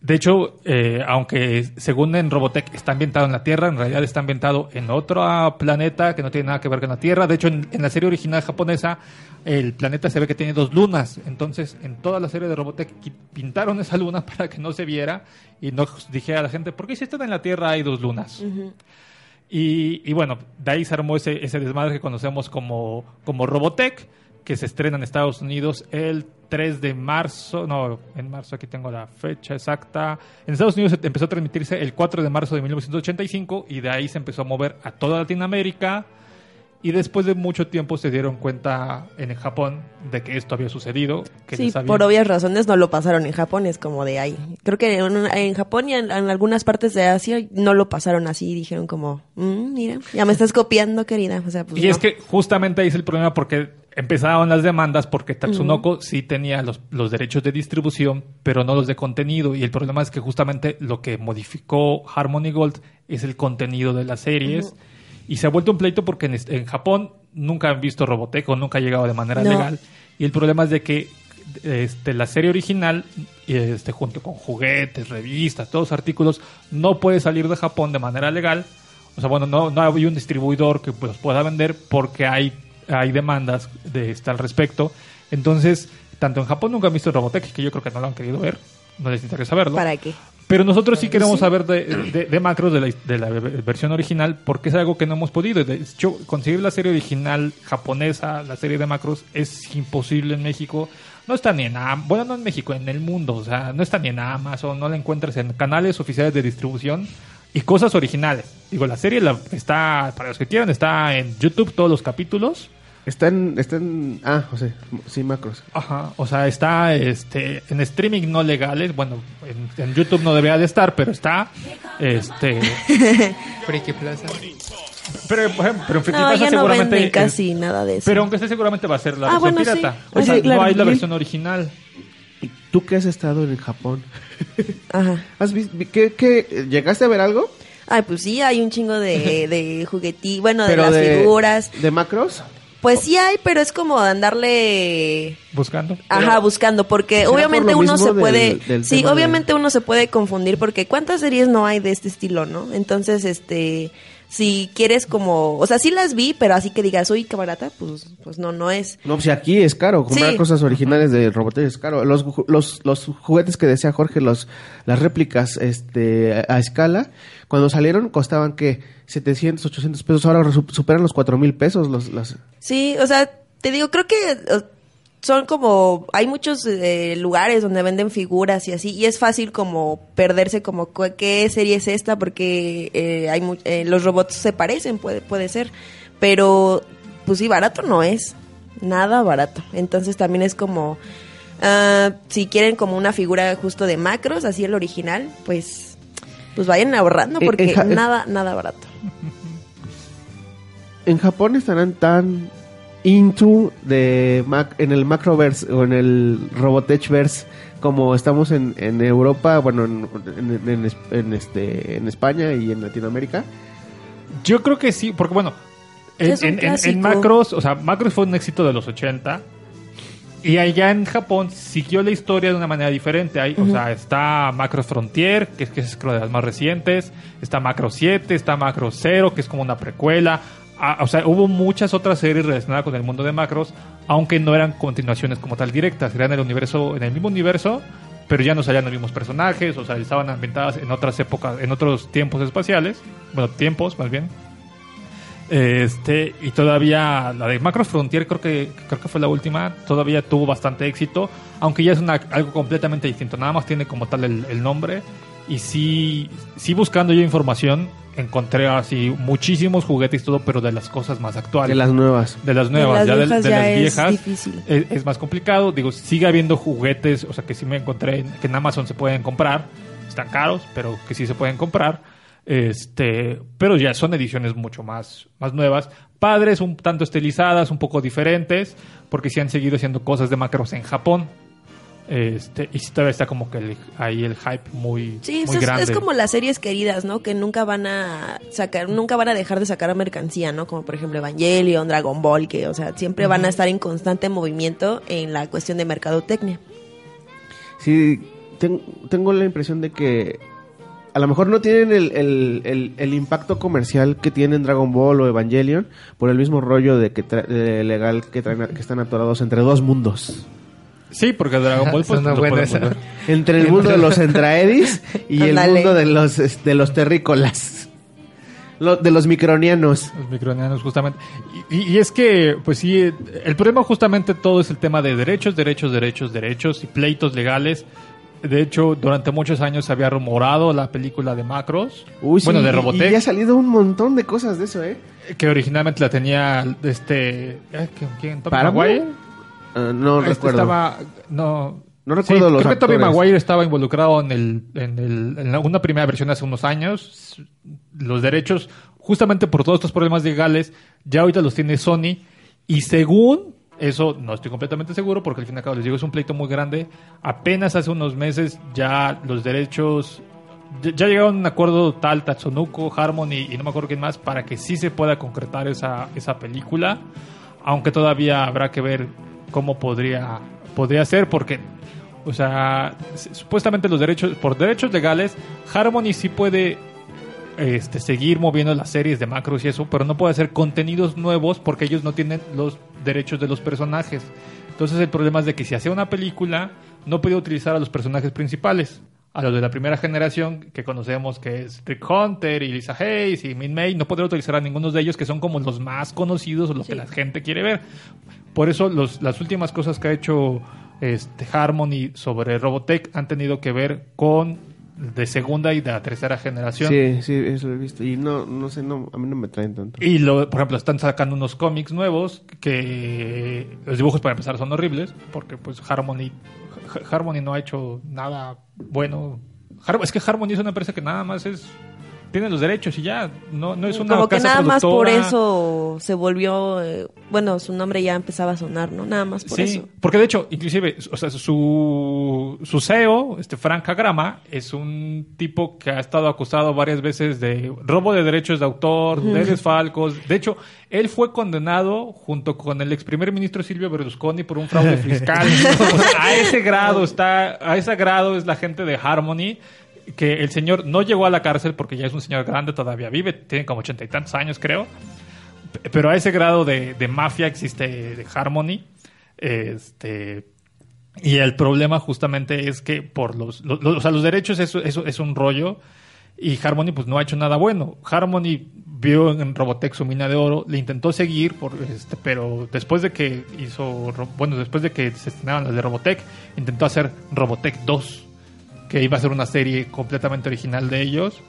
de hecho, eh, aunque según en Robotech está ambientado en la Tierra, en realidad está ambientado en otro ah, planeta que no tiene nada que ver con la Tierra. De hecho, en, en la serie original japonesa, el planeta se ve que tiene dos lunas. Entonces, en toda la serie de Robotech pintaron esa luna [LAUGHS] para que no se viera y no dijera a la gente, ¿por qué si están en la Tierra hay dos lunas? Y, y bueno, de ahí se armó ese, ese desmadre que conocemos como, como Robotech, que se estrena en Estados Unidos el 3 de marzo. No, en marzo aquí tengo la fecha exacta. En Estados Unidos empezó a transmitirse el 4 de marzo de 1985 y de ahí se empezó a mover a toda Latinoamérica. Y después de mucho tiempo se dieron cuenta en el Japón de que esto había sucedido. Que Sí, les habían- por obvias razones no lo pasaron en Japón, es como de ahí. Creo que en, en Japón y en, en algunas partes de Asia no lo pasaron así, dijeron como, "Mm, mira, ya me estás copiando, querida. O sea, pues Y es no. que justamente ahí es el problema porque empezaron las demandas porque Tatsunoko sí tenía los, los derechos de distribución, pero no los de contenido. Y el problema es que justamente lo que modificó Harmony Gold es el contenido de las series. Y se ha vuelto un pleito porque en, en Japón nunca han visto Robotech o nunca ha llegado de manera No. legal. Y el problema es de que este, la serie original, este, junto con juguetes, revistas, todos los artículos, no puede salir de Japón de manera legal. O sea, bueno, no, no hay un distribuidor que los pueda vender porque hay, hay demandas de este, al respecto. Entonces, tanto en Japón nunca han visto Robotech, que yo creo que no lo han querido ver. No les interesa verlo. ¿Para qué? Pero nosotros sí queremos saber de, de- de macros de la, de la versión original porque es algo que no hemos podido. De hecho, conseguir la serie original japonesa, la serie de macros, es imposible en México. No está ni en bueno, no en México, en el mundo. O sea, no está ni en Amazon, no la encuentras en canales oficiales de distribución y cosas originales. Digo, la serie la- está, para los que quieran, está en YouTube todos los capítulos. Está en, está en... Ah, José, sí, macros. Ajá, o sea, está este en streaming no legales, bueno, en, en YouTube no debería de estar, pero está este [LAUGHS] Friki Plaza. pero, por ejemplo, pero en Friki No, Plaza ya no seguramente es- casi nada de eso. pero aunque esté seguramente va a ser la Ah, versión bueno, sí. pirata. Ah, O sea, sí, claro. no hay la Sí. versión original. ¿Y tú que has estado en Japón? [LAUGHS] Ajá. ¿Has vis- vi- ¿qué, qué- llegaste a ver algo? Ay, pues sí, hay un chingo de, de juguetí, bueno, de las de, figuras. ¿De macros? Pues sí hay, pero es como andarle Buscando. Ajá, buscando, porque ¿Será obviamente por uno se puede, del sí, de- obviamente uno se puede confundir porque cuántas series no hay de este estilo, ¿no? Entonces, este, si quieres como, o sea, sí las vi, pero así que digas, uy, qué barata, pues, pues no, no es. No, pues aquí es caro. Comprar Sí. cosas originales de Robotech es caro. Los, los, los juguetes que decía Jorge, los, las réplicas este, a, escala, cuando salieron costaban que 700, 800 pesos. Ahora su- superan los 4 mil pesos. Los, las... Sí, o sea, te digo, creo que son como, hay muchos eh, lugares donde venden figuras y así, y es fácil como perderse como qué serie es esta, porque eh, hay eh, los robots se parecen, puede, puede ser, pero pues sí, barato no es, nada barato. Entonces también es como, ah, si quieren como una figura justo de macros, así el original, pues, pues vayan ahorrando Eh, porque nada, nada barato. [LAUGHS] En Japón estarán tan into de Mac, en el Macroverse o en el Robotechverse como estamos en, en Europa, bueno, en, en- en es- en este, en España y en Latinoamérica. Yo creo que sí, porque bueno, en. Macros, o sea, Macros fue un éxito de los 80 Y allá en Japón siguió la historia de una manera diferente. Hay, O sea, está Macro Frontier, que es, que es creo de las más recientes. Está Macro 7, está Macro 0, que es como una precuela. O sea, hubo muchas otras series relacionadas con el mundo de Macros, aunque no eran continuaciones como tal directas. Eran el universo, en el mismo universo, pero ya no salían los mismos personajes. O sea, estaban ambientadas en otras épocas, en otros tiempos espaciales. Bueno, tiempos más bien. Este, y todavía la de Macro Frontier creo que creo que fue la última, todavía tuvo bastante éxito, aunque ya es una, algo completamente distinto, nada más tiene como tal el nombre y sí, sí buscando yo información encontré así muchísimos juguetes y todo, pero de las cosas más actuales. De las nuevas. De las nuevas, las ya de, viejas de ya las es viejas difícil. es, es más complicado. Digo, sigue habiendo juguetes, o sea, que sí me encontré en- que en Amazon se pueden comprar. Están caros, pero que sí se pueden comprar. Este, pero ya son ediciones mucho más, más nuevas. Padres, un tanto estilizadas, un poco diferentes, porque sí han seguido haciendo cosas de macros en Japón. Este, y sí todavía está como que el- ahí el hype muy, Sí, muy es, grande. es como las series queridas, ¿no? Que nunca van a sacar, nunca van a dejar de sacar mercancía, ¿no? Como por ejemplo Evangelion, Dragon Ball, que, o sea, siempre van a estar en constante movimiento en la cuestión de mercadotecnia. Sí, ten- tengo la impresión de que a lo mejor no tienen el, el- el- el impacto comercial que tienen Dragon Ball o Evangelion por el mismo rollo de que tra- de legal que, traen, que están atorados entre dos mundos. Sí, porque Dragon Ball pues, lo buena esa. Entre el mundo de los Entraedis y el mundo de los de los terrícolas. Lo- de los micronianos. Los micronianos, justamente. Y, y- y es que, pues sí, el problema justamente todo es el tema de derechos, derechos, derechos, derechos y pleitos legales. De hecho, durante muchos años se había rumorado la película de Macros, Uy, sí, bueno, de y- Robotech, Y ya ha salido un montón de cosas de eso, ¿eh? que originalmente la tenía este... ¿quién-. ¿Tommy Ah, no Este recuerdo. Estaba, no, No recuerdo Sí, los creo que Tobey. Maguire estaba involucrado en, el, en, el, en una primera versión hace unos años. Los derechos, justamente por todos estos problemas legales, ya ahorita los tiene Sony. Y según, eso no estoy completamente seguro, porque al fin y al cabo les digo, es un pleito muy grande. Apenas hace unos meses ya los derechos ya llegaron a un acuerdo tal Tatsunoko, Harmony y no me acuerdo quién más para que sí se pueda concretar esa, esa película, aunque todavía habrá que ver cómo podría podría ser porque o sea, supuestamente los derechos por derechos legales Harmony sí puede este, seguir moviendo las series de macros y eso, pero no puede hacer contenidos nuevos porque ellos no tienen los derechos de los personajes. Entonces el problema es de que si hacía una película, no podía utilizar a los personajes principales. A los de la primera generación que conocemos, que es Rick Hunter y Lisa Hayes y Min May, no podría utilizar a ninguno de ellos que son como los más conocidos o los que la gente quiere ver. Por eso los, las últimas cosas que ha hecho este, Harmony sobre Robotech han tenido que ver con de segunda y de la tercera generación. Sí, sí, eso lo he visto. Y no, no sé, no, a mí no me traen tanto. Y lo, por ejemplo, están sacando unos cómics nuevos que los dibujos para empezar son horribles porque pues Harmony Harmony no ha hecho nada bueno. Es que Harmony es una empresa que nada más es tiene los derechos y ya no no es una Como que nada más por eso se volvió, eh, bueno, su nombre ya empezaba a sonar, ¿no? Nada más por sí, eso. porque de hecho, inclusive, o sea, su, su CEO, este Frank Agrama, es un tipo que ha estado acusado varias veces de robo de derechos de autor, de desfalcos. De hecho, él fue condenado junto con el ex primer ministro Silvio Berlusconi por un fraude fiscal. [LAUGHS] O sea, a ese grado está, a ese grado es la gente de Harmony que el señor no llegó a la cárcel porque ya es un señor grande, todavía vive, tiene como ochenta y tantos años, creo. Pero a ese grado de, de mafia existe de Harmony. Este. Y el problema justamente es que por los, lo- lo- o sea, los derechos eso, eso es un rollo y Harmony pues no ha hecho nada bueno. Harmony vio en Robotech su mina de oro, le intentó seguir, por, este, pero después de que hizo, bueno, después de que se estrenaron las de Robotech, intentó hacer Robotech 2, que iba a ser una serie completamente original de ellos,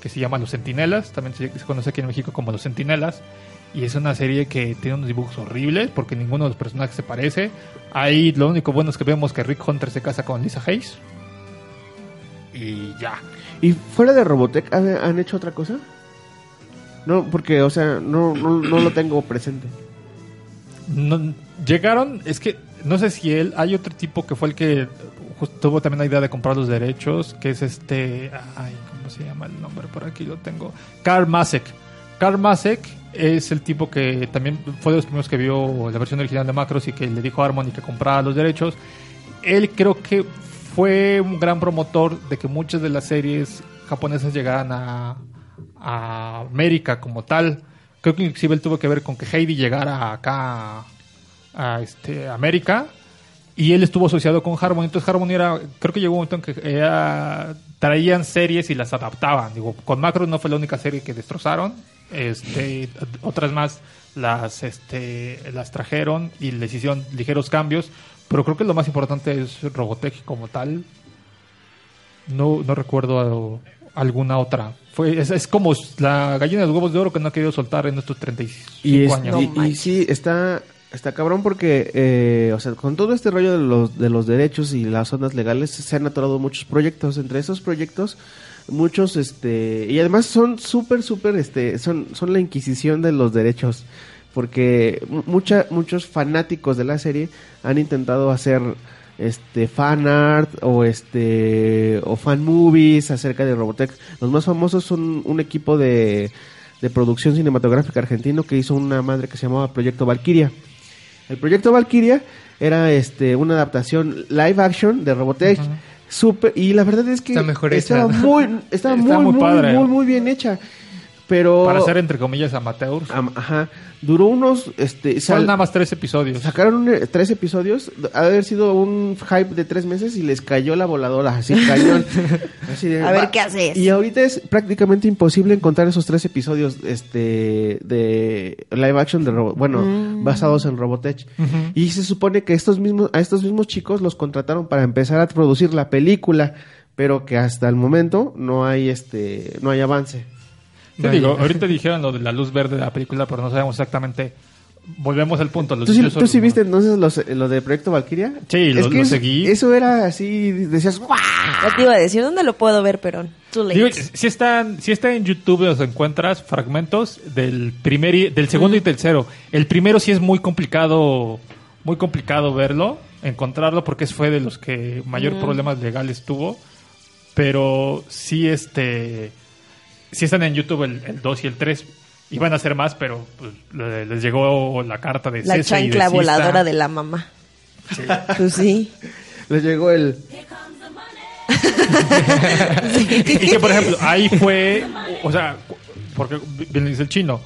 que se llama Los Centinelas, también se, se conoce aquí en México como Los Centinelas. Y es una serie que tiene unos dibujos horribles porque ninguno de los personajes se parece. Ahí lo único bueno es que vemos que Rick Hunter se casa con Lisa Hayes. Y ya. ¿Y fuera de Robotech han, han hecho otra cosa? No, porque, o sea, no, no, no lo tengo presente. No- llegaron, es que no sé si él, hay otro tipo que fue el que tuvo también la idea de comprar los derechos, que es este, ay, ¿cómo se llama el nombre? Por aquí lo tengo. Carl Masek. Karl Masek es el tipo que también fue de los primeros que vio la versión original de Macros y que le dijo a Harmony que comprara los derechos. Él creo que fue un gran promotor de que muchas de las series japonesas llegaran a, a América como tal. Creo que inclusive él tuvo que ver con que Heidi llegara acá a, a, este, América y él estuvo asociado con Harmony. Entonces Harmony era, creo que llegó un momento en que era- traían series y las adaptaban. Digo, con Macros no fue la única serie que destrozaron. Este, otras más las, este, las trajeron y les hicieron ligeros cambios. Pero creo que lo más importante es Robotech como tal. No, no recuerdo alguna otra. Fue, es, es como la gallina de los huevos de oro que no ha querido soltar en estos 35 Y, es- años. y- y sí, está, está cabrón porque, eh, o sea, con todo este rollo de los, de los derechos y las zonas legales, se han atorado muchos proyectos. Entre esos proyectos, muchos, este, y además son súper, súper, este, son, son la inquisición de los derechos. Porque mu- mucha, muchos fanáticos de la serie han intentado hacer este fan art o este o fan movies acerca de Robotech. Los más famosos son un equipo de, de producción cinematográfica argentino que hizo una madre que se llamaba Proyecto Valkyria. El Proyecto Valkyria era este una adaptación live action de Robotech. Super, y la verdad es que Está mejor estaba muy estaba Está muy muy muy, padre. muy muy bien hecha. Pero Para ser entre comillas amateurs. am- ajá, duró unos este sal- nada más tres episodios. Sacaron eh, tres episodios, ha de haber sido un hype de tres meses y les cayó la voladora, así [LAUGHS] cañón. Así de, A ver va- qué haces. Y ahorita es prácticamente imposible encontrar esos tres episodios este de live action de Robo- bueno, Mm. basados en Robotech. Y se supone que estos mismos a estos mismos chicos los contrataron para empezar a producir la película, pero que hasta el momento no hay este no hay avance. Te digo, ahorita dijeron lo de la luz verde de la película, pero no sabemos exactamente. Volvemos al punto. Los ¿Tú sí, tú viste entonces los- lo de Proyecto Valkyria? Sí, lo- es que lo es- seguí. Eso era así, decías, ¡guau! Ya te iba a decir, ¿dónde lo puedo ver, late. Digo, si están, si está en YouTube los encuentras fragmentos del primer y- del segundo y tercero. El primero sí es muy complicado, muy complicado verlo, encontrarlo porque fue de los que mayor Mm. problemas legales tuvo. Pero sí este sí están en YouTube el, el 2 y el 3. Iban a hacer más, pero pues, le- les llegó la carta de la cese y chancla desista. voladora de la mamá. Pues sí. [LAUGHS] Les llegó el... [LAUGHS] y que por ejemplo ahí fue o sea porque bien dice el chino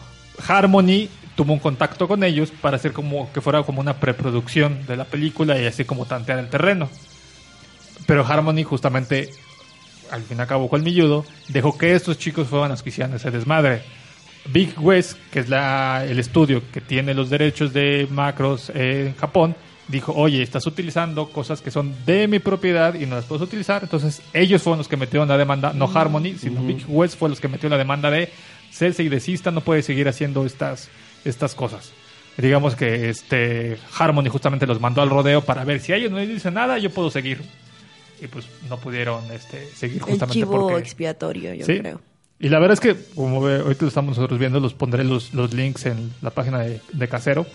Harmony tuvo un contacto con ellos para hacer como que fuera como una preproducción de la película y así como tantear el terreno pero Harmony justamente al fin y al cabo colmilludo dejó que estos chicos fueran los que hicieran ese desmadre Big West que es la, el estudio que tiene los derechos de macros en Japón dijo, oye, estás utilizando cosas que son de mi propiedad y no las puedes utilizar. Entonces, ellos fueron los que metieron la demanda, no Harmony, sino Big West fue los que metió la demanda de cese y desista, no puede seguir haciendo estas, estas cosas. Digamos que este Harmony justamente los mandó al rodeo para ver si ellos no les dicen nada, yo puedo seguir. Y pues no pudieron este, seguir El justamente chivo porque... expiatorio, yo Sí. creo. Y la verdad es que, como ve- ahorita lo estamos nosotros viendo, los pondré los, los links en la página de, de Casero.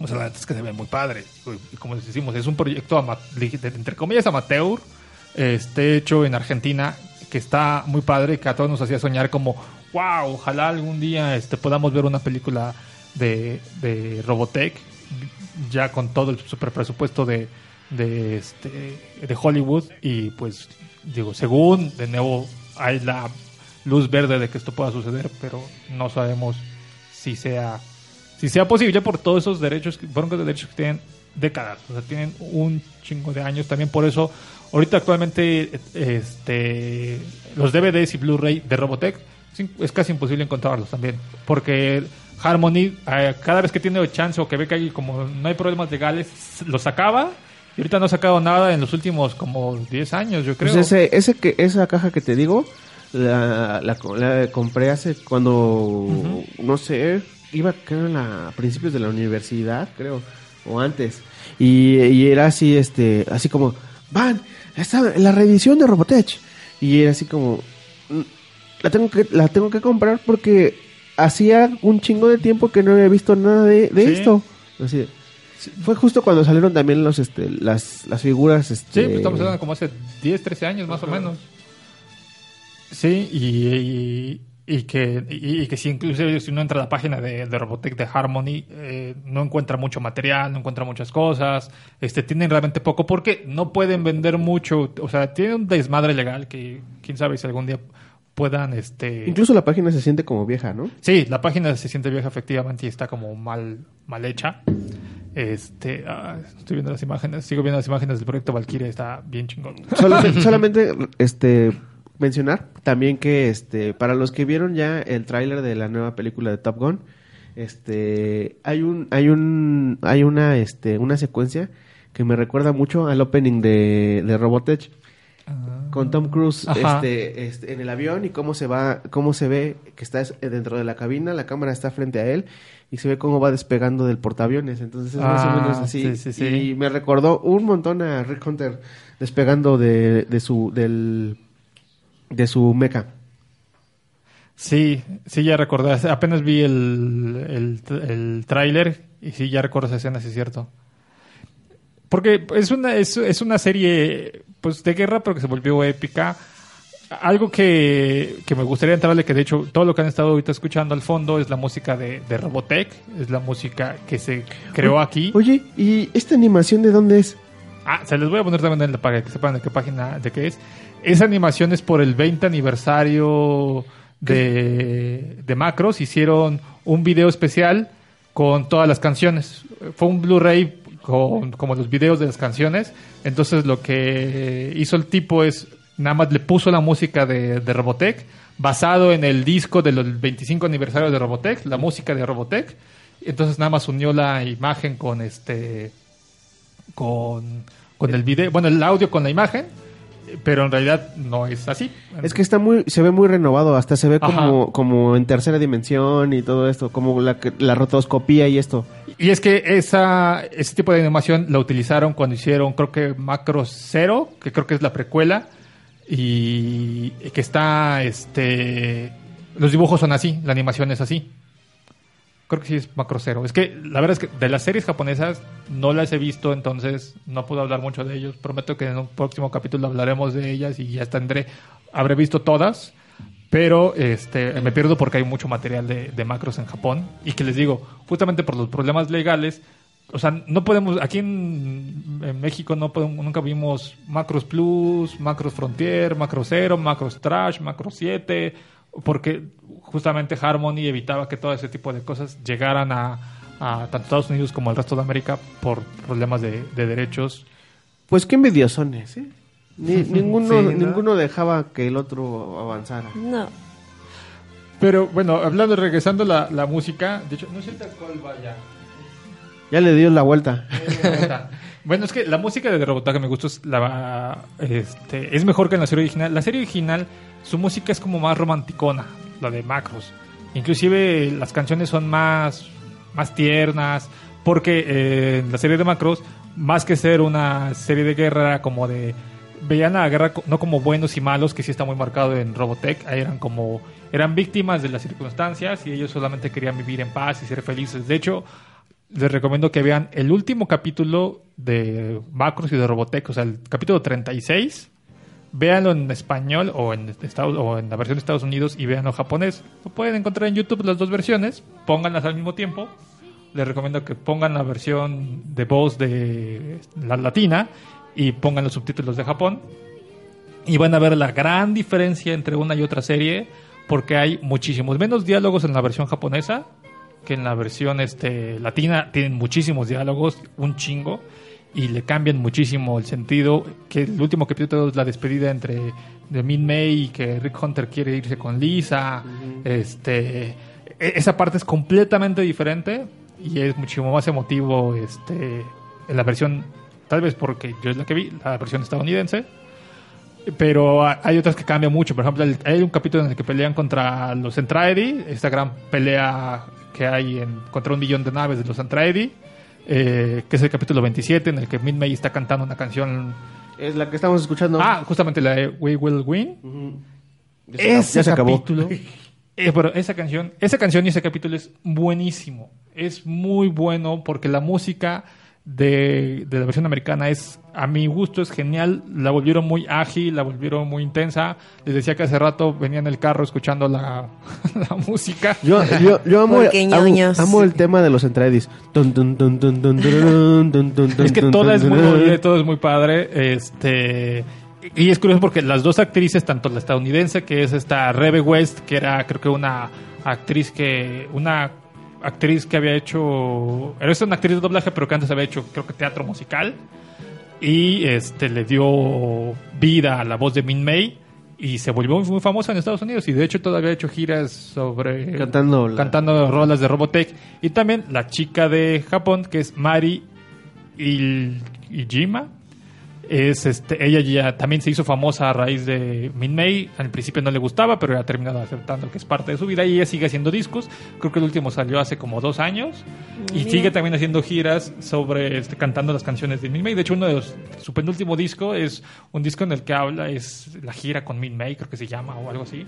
O sea, la verdad es que se ve muy padre. Y como les decimos, es un proyecto, ama- entre comillas, amateur, este, hecho en Argentina, que está muy padre, que a todos nos hacía soñar como, wow, ojalá algún día este, podamos ver una película de, de Robotech, ya con todo el super presupuesto de, de, este, de Hollywood. Y pues, digo, según, de nuevo, hay la luz verde de que esto pueda suceder, pero no sabemos si sea si sea posible por todos esos derechos, de derechos que tienen décadas, o sea, tienen un chingo de años. También por eso, ahorita actualmente, este, los DVDs y Blu-ray de Robotech es casi imposible encontrarlos también, porque Harmony, eh, cada vez que tiene chance o que ve que hay como no hay problemas legales, los sacaba. Y ahorita no ha sacado nada en los últimos como 10 años, yo creo. Pues ese, ese que, esa caja que te digo, la, la, la compré hace cuando, no sé, iba creo en la, a principios de la universidad, creo, o antes. Y, y era así, este, así como, van, está la revisión de Robotech. Y era así como, "Mm, la tengo que, la tengo que comprar porque hacía un chingo de tiempo que no había visto nada de, de Sí. esto. Así de- fue justo cuando salieron también los, este, las, las figuras, Sí, este, pues estamos hablando como hace 10, 13 años más o menos. Sí, y, y, y que, y, y que si inclusive si uno entra a la página de, de Robotech de Harmony, eh, no encuentra mucho material, no encuentra muchas cosas, este, tienen realmente poco porque no pueden vender mucho, o sea, tienen un desmadre legal que quién sabe si algún día puedan, este... Incluso la página se siente como vieja, ¿no? Sí, la página se siente vieja efectivamente y está como mal, mal hecha. Este, ah, estoy viendo las imágenes, sigo viendo las imágenes del proyecto Valkyrie, está bien chingón. Solamente, [LAUGHS] solamente, este mencionar también que este para los que vieron ya el tráiler de la nueva película de Top Gun, este hay un hay un hay una este una secuencia que me recuerda mucho al opening de, de Robotech con Tom Cruise este, este, en el avión y cómo se va cómo se ve que está es- dentro de la cabina la cámara está frente a él y se ve cómo va despegando del portaaviones entonces es más o Ah, menos así sí, sí, sí. y me recordó un montón a Rick Hunter despegando de, de su del de su mecha Sí, sí, ya recordé. Apenas vi el, el, el tráiler y sí, ya recuerdo esa escena, sí es cierto. Porque es una, es, es una serie pues de guerra, pero que se volvió épica. Algo que, que me gustaría entrarle, que de hecho todo lo que han estado ahorita escuchando al fondo es la música de, de Robotech, es la música que se creó aquí. Oye, ¿y esta animación de dónde es? Ah, se les voy a poner también en la para que sepan de qué página, de qué es. Esa animación es por el 20 aniversario de, de Macros. Hicieron un video especial con todas las canciones. Fue un Blu-ray con como los videos de las canciones. Entonces lo que hizo el tipo es nada más le puso la música de, de Robotech basado en el disco del 25 aniversario de Robotech, la música de Robotech. Entonces nada más unió la imagen con este con, con el video, bueno, el audio con la imagen, pero en realidad no es así. Es que está muy, se ve muy renovado, hasta se ve Ajá. como, como en tercera dimensión y todo esto, como la, la rotoscopía y esto. Y es que esa, ese tipo de animación la utilizaron cuando hicieron, creo que Macro Zero, que creo que es la precuela, y que está, este, los dibujos son así, la animación es así. Creo que sí es Macro Zero. Es que la verdad es que de las series japonesas no las he visto, entonces no puedo hablar mucho de ellos. Prometo que en un próximo capítulo hablaremos de ellas y ya tendré, habré visto todas. Pero este, me pierdo porque hay mucho material de, de macros en Japón. Y que les digo, justamente por los problemas legales, o sea, no podemos, aquí en, en México no podemos, nunca vimos Macros Plus, Macros Frontier, Macro Zero, Macros Trash, Macro 7, porque justamente Harmony evitaba que todo ese tipo de cosas llegaran a, a tanto Estados Unidos como al resto de América por problemas de, de derechos. Pues qué envidiosones, ¿eh? Ni- [LAUGHS] ninguno, Sí, ¿no? ninguno dejaba que el otro avanzara. No. Pero bueno, hablando, regresando a la, la música, de hecho, no sé tal cuál vaya. Ya le dio la vuelta. [LAUGHS] Bueno, es que la música de Robotech que me gusta es, la, este, es mejor que en la serie original. La serie original, su música es como más romanticona, la de Macros. Inclusive las canciones son más, más tiernas, porque eh, la serie de Macros, más que ser una serie de guerra, como de... Veían a la guerra no como buenos y malos, que sí está muy marcado en Robotech, eran como... Eran víctimas de las circunstancias y ellos solamente querían vivir en paz y ser felices. De hecho, les recomiendo que vean el último capítulo de Macros y de Robotech, o sea, el capítulo 36. Véanlo en español o en, Estados, o en la versión de Estados Unidos y véanlo en japonés. Lo pueden encontrar en YouTube las dos versiones, pónganlas al mismo tiempo. Les recomiendo que pongan la versión de voz de la latina y pongan los subtítulos de Japón. Y van a ver la gran diferencia entre una y otra serie, porque hay muchísimos menos diálogos en la versión japonesa que en la versión este, latina. Tienen muchísimos diálogos, un chingo, y le cambian muchísimo el sentido. Que el último capítulo es la despedida entre de Min May y que Rick Hunter quiere irse con Lisa. Este, e- esa parte es completamente diferente y es muchísimo más emotivo este, en la versión, tal vez porque yo es la que vi, la versión estadounidense. Pero ha- hay otras que cambian mucho. Por ejemplo, hay un capítulo en el que pelean contra los Entraedi, esta gran pelea que hay en, contra un millón de naves de los Entraedi, eh, que es el capítulo 27, en el que Min May está cantando una canción. Es la que estamos escuchando. Ah, justamente la de We Will Win. Ya se acabó- Ese ya se acabó. capítulo. [LAUGHS] eh, pero esa canción, esa canción y ese capítulo es buenísimo. Es muy bueno porque la música de, de la versión americana es, a mi gusto, es genial. La volvieron muy ágil, la volvieron muy intensa. Les decía que hace rato venía en el carro escuchando la, la música. Yo, yo, yo amo, el tema de los tun, Es que toda es muy todo es muy padre. Este. Y es curioso porque las dos actrices, tanto la estadounidense, que es esta Rebe West, que era creo que una actriz que. una actriz que había hecho. Era una actriz de doblaje, pero que antes había hecho, creo que teatro musical. Y este le dio vida a la voz de Min May. Y se volvió muy, muy famosa en Estados Unidos. Y de hecho todavía ha hecho giras sobre. Cantando la- cantando rolas de Robotech. Y también la chica de Japón, que es Mari Il- Ijima. Es este, ella ya también se hizo famosa a raíz de Min May. Al principio no le gustaba, pero ha terminado aceptando que es parte de su vida y ella sigue haciendo discos. Creo que el último salió hace como dos años y Mira. sigue también haciendo giras sobre este, cantando las canciones de Min May. De hecho, uno de los, su penúltimo disco es un disco en el que habla es la gira con Min May, creo que se llama o algo así.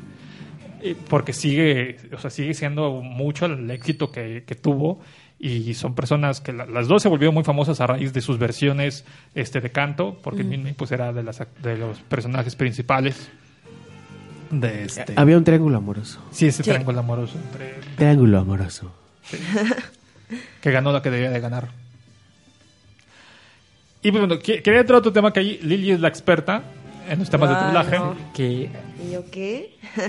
Eh, porque sigue, o sea, sigue siendo mucho el éxito que, que tuvo y son personas que la- las dos se volvieron muy famosas a raíz de sus versiones este de canto, porque Min May, pues era de las ac- de los personajes principales de este Había un triángulo amoroso. sí ese Sí. triángulo amoroso entre Triángulo amoroso. que ganó la que debía de ganar. Y pues, bueno, que- quería entrar a otro tema que ahí Lili es la experta en los temas de doblaje. no. Que ¿Y yo qué? [LAUGHS] ¿De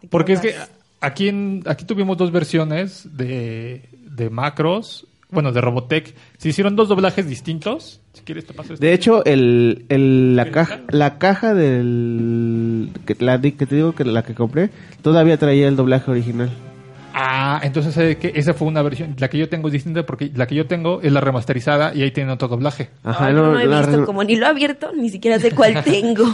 qué Porque es que aquí, en, aquí tuvimos dos versiones de, de Macros, bueno, de Robotech. Se hicieron dos doblajes distintos. Si quieres te paso esto. De hecho, el, el- la, ¿Qué caja, la caja del... Que, la, que te digo que la que compré, todavía traía el doblaje original. Ah, entonces eh, que esa fue una versión. La que yo tengo es distinta porque la que yo tengo es la remasterizada y ahí tiene otro doblaje. Ajá, Ay, no, he la visto, re- como ni lo he abierto, ni siquiera sé cuál [LAUGHS] tengo.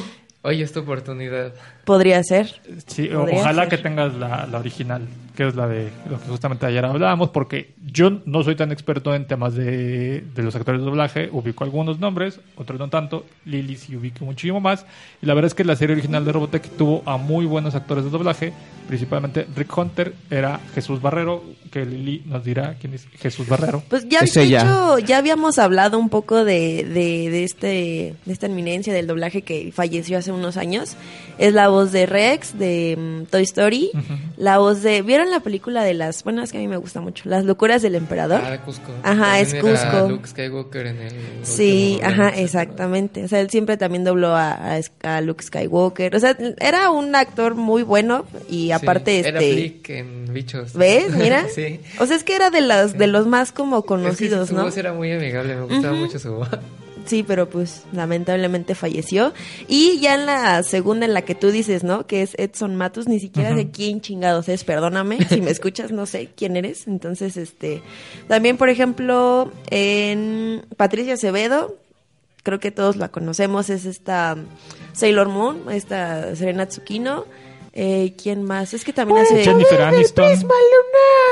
hoy es tu oportunidad. Podría ser. Sí, Podría ojalá ser. que tengas la, la original, que es la de lo que justamente ayer hablábamos, porque yo no soy tan experto en temas de, de los actores de doblaje, ubico algunos nombres, otros no tanto, Lily sí ubico muchísimo más, y la verdad es que la serie original de Robotech tuvo a muy buenos actores de doblaje, principalmente Rick Hunter era Jesús Barrero, que Lily nos dirá quién es Jesús Barrero. Pues ya, Es hecho, ya habíamos hablado un poco de, de, de este, de esta eminencia del doblaje que falleció hace unos años. Es la voz de Rex, de mm, Toy Story. La voz de... ¿Vieron la película de las... Bueno, es que a mí me gusta mucho. Las locuras del emperador. Ah, Cusco. Ajá, es También era Cusco. Luke Skywalker en el Sí, ajá, exactamente. O sea, él siempre también dobló a, Luke Skywalker. O sea, era un actor muy bueno y Sí, aparte Era este... Flick en Bichos. ¿Ves? Mira. [LAUGHS] sí. O sea, es que era de los, de los más como Es que conocidos, su ¿no? voz era muy amigable, me gustaba mucho su voz. Sí, pero pues lamentablemente falleció. Y ya en la segunda en la que tú dices, ¿no? Que es Edson Matus, ni siquiera sé quién chingados es, perdóname, si me escuchas no sé quién eres. Entonces, este, también por ejemplo, en Patricia Acevedo, creo que todos la conocemos, es esta Sailor Moon, esta Serena Tsukino. Eh, ¿Quién más? Es que también hace... Jennifer Aniston.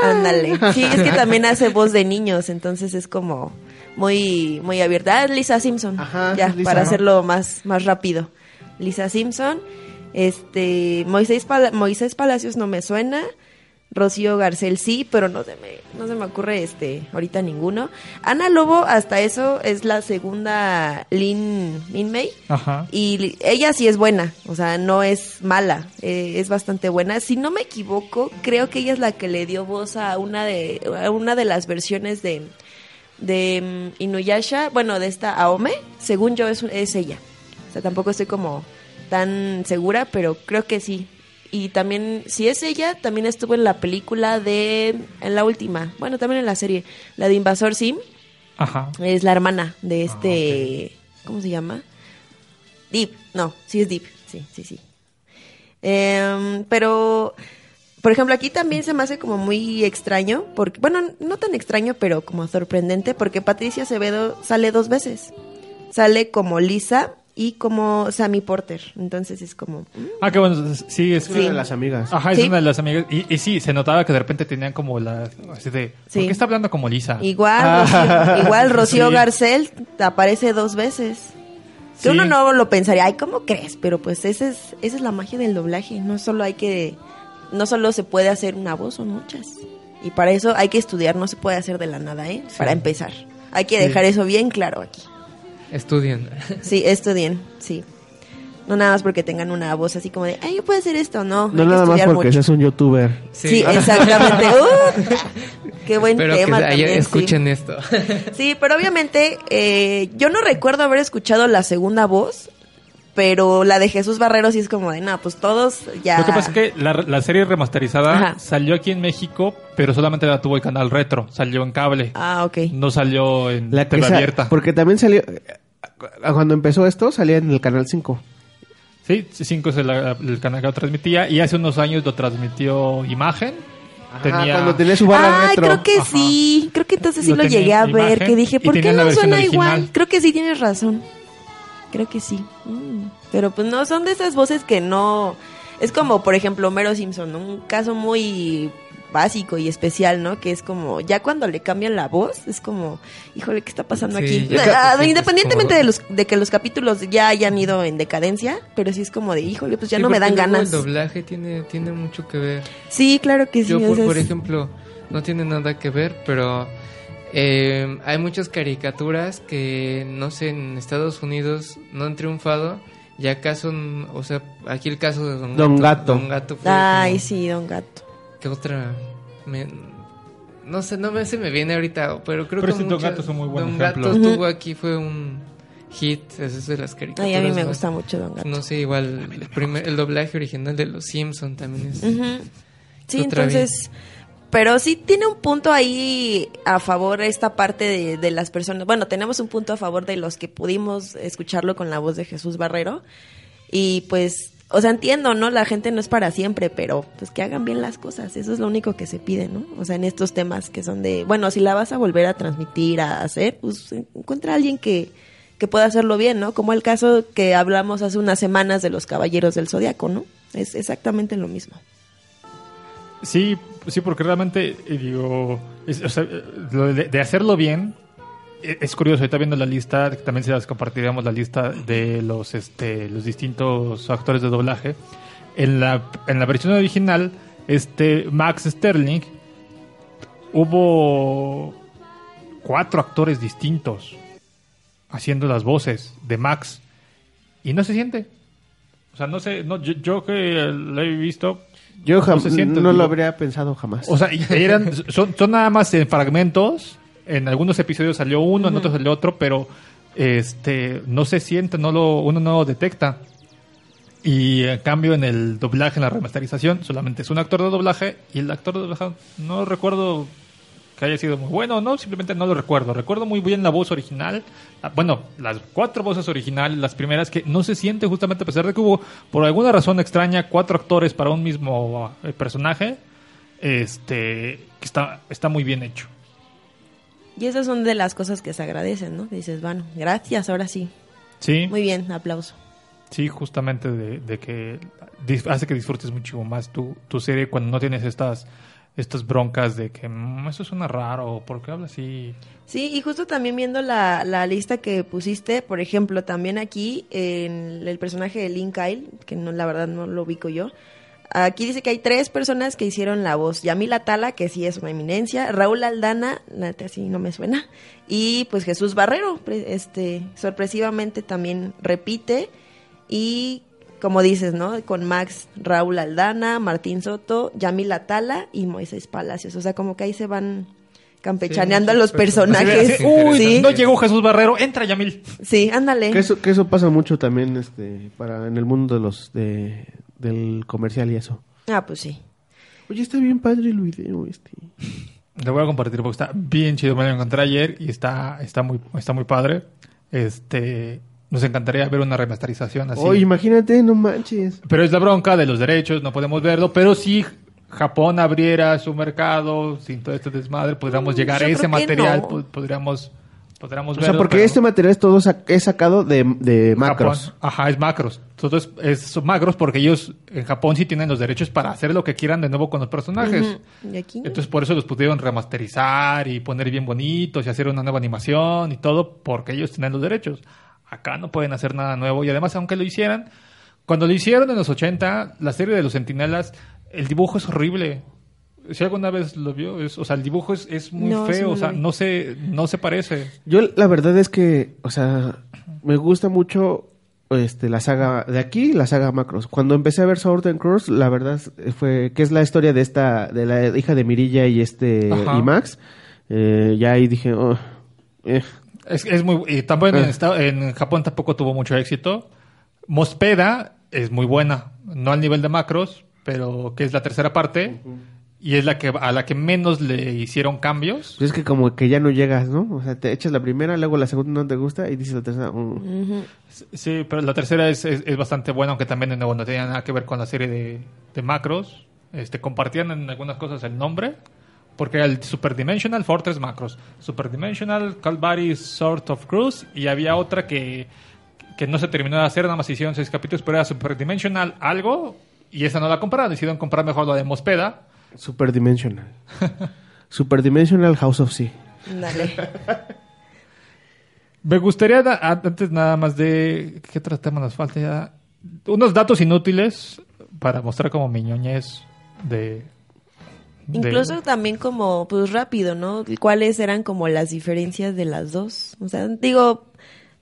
Ándale. Sí, es que también hace voz de niños, entonces es como muy muy abierta. Ah, Lisa Simpson. Ajá, ya, Lisa. para hacerlo más más rápido. Lisa Simpson, este Moisés Moisés Palacios no me suena. Rocío Garcel sí, pero no se me no se me ocurre este ahorita ninguno. Ana Lobo hasta eso es la segunda Lin Min May. Ajá. Y ella sí es buena, o sea, no es mala, eh, es bastante buena. Si no me equivoco, creo que ella es la que le dio voz a una de, a una de las versiones de, de mm, Inuyasha, bueno, de esta Aome, según yo es, es ella. O sea, tampoco estoy como tan segura, pero creo que sí. Y también, si es ella, también estuvo en la película de, en la última, bueno, también en la serie, la de Invasor Sim, Ajá. es la hermana de este. ¿Cómo se llama? Deep. No, sí es Deep. Sí, sí, sí. Em, pero, por ejemplo, aquí también se me hace como muy extraño. Porque, bueno, no tan extraño, pero como sorprendente. Porque Patricia Acevedo sale dos veces. Sale como Lisa y como Sammy Porter. Entonces es como. mm, Ah, qué bueno. Sí, es Es una de las amigas. Ajá, es Sí. una de las amigas. Y, y sí, se notaba que de repente tenían como la. Así de. Sí. ¿Por qué está hablando como Lisa? Igual, Ah. Rocío, [LAUGHS] igual Rocío Sí. Garcel aparece dos veces. Que Sí. uno no lo pensaría, ay, ¿cómo crees? Pero pues esa es, esa es la magia del doblaje. No solo hay que, no solo se puede hacer una voz, son muchas. Y para eso hay que estudiar, no se puede hacer de la nada, ¿eh? Para empezar. Hay que dejar eso bien claro aquí. Estudien. Sí, estudien, sí. No nada más porque tengan una voz así como de, ay, yo puedo hacer esto, no. No hay que nada más estudiar porque mucho. seas un youtuber. Sí, exactamente. [LAUGHS] Uh, qué buen Espero tema también, sí. escuchen esto. Sí, pero obviamente eh, yo no recuerdo haber escuchado la segunda voz, pero la de Jesús Barrero sí es como de, no, pues todos ya... Lo que pasa es que la, la serie remasterizada Ajá. salió aquí en México, pero solamente la tuvo el canal retro. Salió en cable. Ah, ok. No salió en La sa- abierta. Porque también salió. Cuando empezó esto, salía en el canal 5. Sí, 5 es el, el canal que lo transmitía. Y hace unos años lo transmitió Imagen. tenía... cuando tenía su barra Ay, retro. creo que Ajá. sí, creo que entonces sí Lo llegué a ver, imagen que dije, ¿por qué no suena original. igual? Creo que sí tienes razón. Creo que sí. Mm. Pero pues no, son de esas voces que no... Es como, por ejemplo, Homero Simpson, un caso muy básico y especial, ¿no? Que es como, ya cuando le cambian la voz, es como, híjole, ¿qué está pasando Sí, aquí? Ah, Independientemente como- de, los, de que los capítulos ya hayan ido en decadencia, pero sí es como de, híjole, pues ya Sí, no me dan ganas. El doblaje tiene, tiene mucho que ver. Sí, claro que sí. Yo, o por, sea, por es- ejemplo, no tiene nada que ver, pero eh, hay muchas caricaturas que, no sé, en Estados Unidos no han triunfado. Y acá son, o sea, aquí el caso de Don, Don Gato. Gato. Don Gato fue Ay, como- sí, Don Gato. ¿Qué otra? Me- no sé, no me, se me viene ahorita, pero creo Pero que sí, Don muchas- Gato es un muy buen Don ejemplo. Gato estuvo aquí, fue un hit, esa es de las caricaturas. Ay, a mí me ¿no? gusta mucho Don Gato. No sé, igual el, primer, el doblaje original de Los Simpson también es... Ujú. Sí, Otra entonces, pero sí tiene un punto ahí a favor esta parte de, de las personas. Bueno, tenemos un punto a favor de los que pudimos escucharlo con la voz de Jesús Barrero. Y pues, o sea, entiendo, ¿no? La gente no es para siempre, pero pues que hagan bien las cosas. Eso es lo único que se pide, ¿no? O sea, en estos temas que son de, bueno, si la vas a volver a transmitir, a hacer, pues encuentra a alguien que, que pueda hacerlo bien, ¿no? Como el caso que hablamos hace unas semanas de los Caballeros del Zodiaco, ¿no? Es exactamente lo mismo. Sí, sí, porque realmente, digo, de, hacerlo bien, eh, es curioso, ahorita viendo la lista, también se las compartiremos la lista de los, este, los distintos actores de doblaje. En la, en la versión original, este Max Sterling, hubo cuatro actores distintos haciendo las voces de Max y no se siente. O sea, no sé, no, yo, yo que lo he visto, Yo No jam- se siente, no lo habría pensado jamás. o sea, [LAUGHS] eran, son, son nada más en fragmentos. En algunos episodios salió uno, en otros salió otro, pero este no se siente, no lo, uno no lo detecta. Y en cambio en el doblaje, en la remasterización, solamente es un actor de doblaje y el actor de doblaje no recuerdo que haya sido muy bueno, no, simplemente no lo recuerdo. Recuerdo muy bien la voz original, ah, bueno, las cuatro voces originales, las primeras que no se siente justamente a pesar de que hubo por alguna razón extraña cuatro actores para un mismo eh, personaje, este que está está muy bien hecho. Y esas son de las cosas que se agradecen, ¿no? Dices, bueno, gracias, ahora sí. Sí, Muy bien, aplauso. sí, justamente de, de que hace que disfrutes mucho más tu, tu serie cuando no tienes estas estas broncas de que "Mm, eso suena raro, ¿por qué habla así? Sí, y justo también viendo la, la lista que pusiste, por ejemplo, también aquí en el personaje de Link Kyle, que no, la verdad no lo ubico yo, aquí dice que hay tres personas que hicieron la voz. Yamila Tala, que sí es una eminencia, Raúl Aldana, la neta sí no me suena, y pues Jesús Barrero, este, sorpresivamente también repite, y como dices, ¿no? Con Max, Raúl Aldana, Martín Soto, Yamila Tala y Moisés Palacios. O sea, como que ahí se van campechaneando Sí, a los personajes. Uy, sí, no llegó Jesús Barrero, entra Yamil. sí, ándale. Que eso, que eso pasa mucho también este, para en el mundo de los de, del comercial y eso. Ah, pues sí. Oye, está bien padre el video este. Le voy a compartir porque está bien chido. Me lo encontré ayer y está, está muy, está muy padre. Este, nos encantaría ver una remasterización así. Oye, imagínate, no manches. Pero es la bronca de los derechos, no podemos verlo. Pero si Japón abriera su mercado sin todo este desmadre, podríamos Mm, llegar a ese material, no. podríamos, podríamos O verlo. sea, porque pero este material es todo sac- es sacado de, de macros. Japón- ajá, es macros. Entonces, es, son macros porque ellos en Japón sí tienen los derechos para hacer lo que quieran de nuevo con los personajes. Ujú. Y aquí. Entonces por eso los pudieron remasterizar y poner bien bonitos y hacer una nueva animación y todo porque ellos tienen los derechos. Acá no pueden hacer nada nuevo y además aunque lo hicieran, cuando lo hicieron en los 80, la serie de los Centinelas, el dibujo es horrible. Si alguna vez lo vio, es, o sea, el dibujo es, es muy No, sí feo, no o sea, no se, no se parece. Yo la verdad es que, o sea, me gusta mucho este la saga de aquí, la saga Macros. Cuando empecé a ver Sword and Cross, la verdad fue que es la historia de esta de la hija de Mirilla y este Ajá. y Max. Eh, ya ahí dije, oh, eh. Es, es muy, y también en, en Japón tampoco tuvo mucho éxito. Mospeda es muy buena, no al nivel de Macros, pero que es la tercera parte y es la que a la que menos le hicieron cambios. Pues es que como que ya no llegas, ¿no? O sea, te echas la primera, luego la segunda no te gusta y dices la tercera. mm. Sí, pero la tercera es, es, es bastante buena, aunque también de nuevo no tenía nada que ver con la serie de, de Macros. Este, compartían en algunas cosas el nombre, porque era el Super Dimensional Fortress Macros, Super Dimensional Calvary Sort of Cruise, y había otra que, que no se terminó de hacer, nada más hicieron seis capítulos, pero era Super Dimensional algo, y esa no la compraron, decidieron comprar mejor la de Mospeda. Superdimensional. [LAUGHS] Superdimensional House of Sea. Dale. [LAUGHS] Me gustaría, da- a- antes nada más de... ¿Qué otro tema nos falta ya? Unos datos inútiles para mostrar como mi ñoñez de... de- Incluso también como, pues rápido, ¿no? ¿Cuáles eran como las diferencias de las dos? O sea, digo,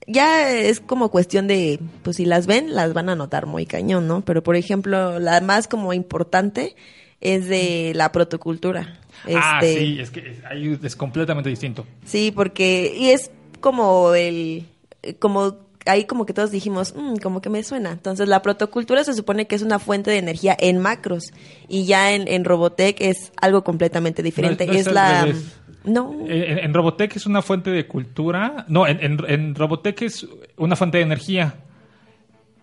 ya es como cuestión de, pues si las ven, las van a notar muy cañón, ¿no? Pero por ejemplo, la más como importante es de la protocultura. Ah, Este, sí, es que es, ahí es completamente distinto. Sí, porque, y es como el, como ahí como que todos dijimos, "Mm, como que me suena. Entonces la protocultura se supone que es una fuente de energía en macros y ya en, en Robotech es algo completamente diferente. No, no es la... revés. No, En, en Robotech es una fuente de cultura. No, en, en, en Robotech es una fuente de energía.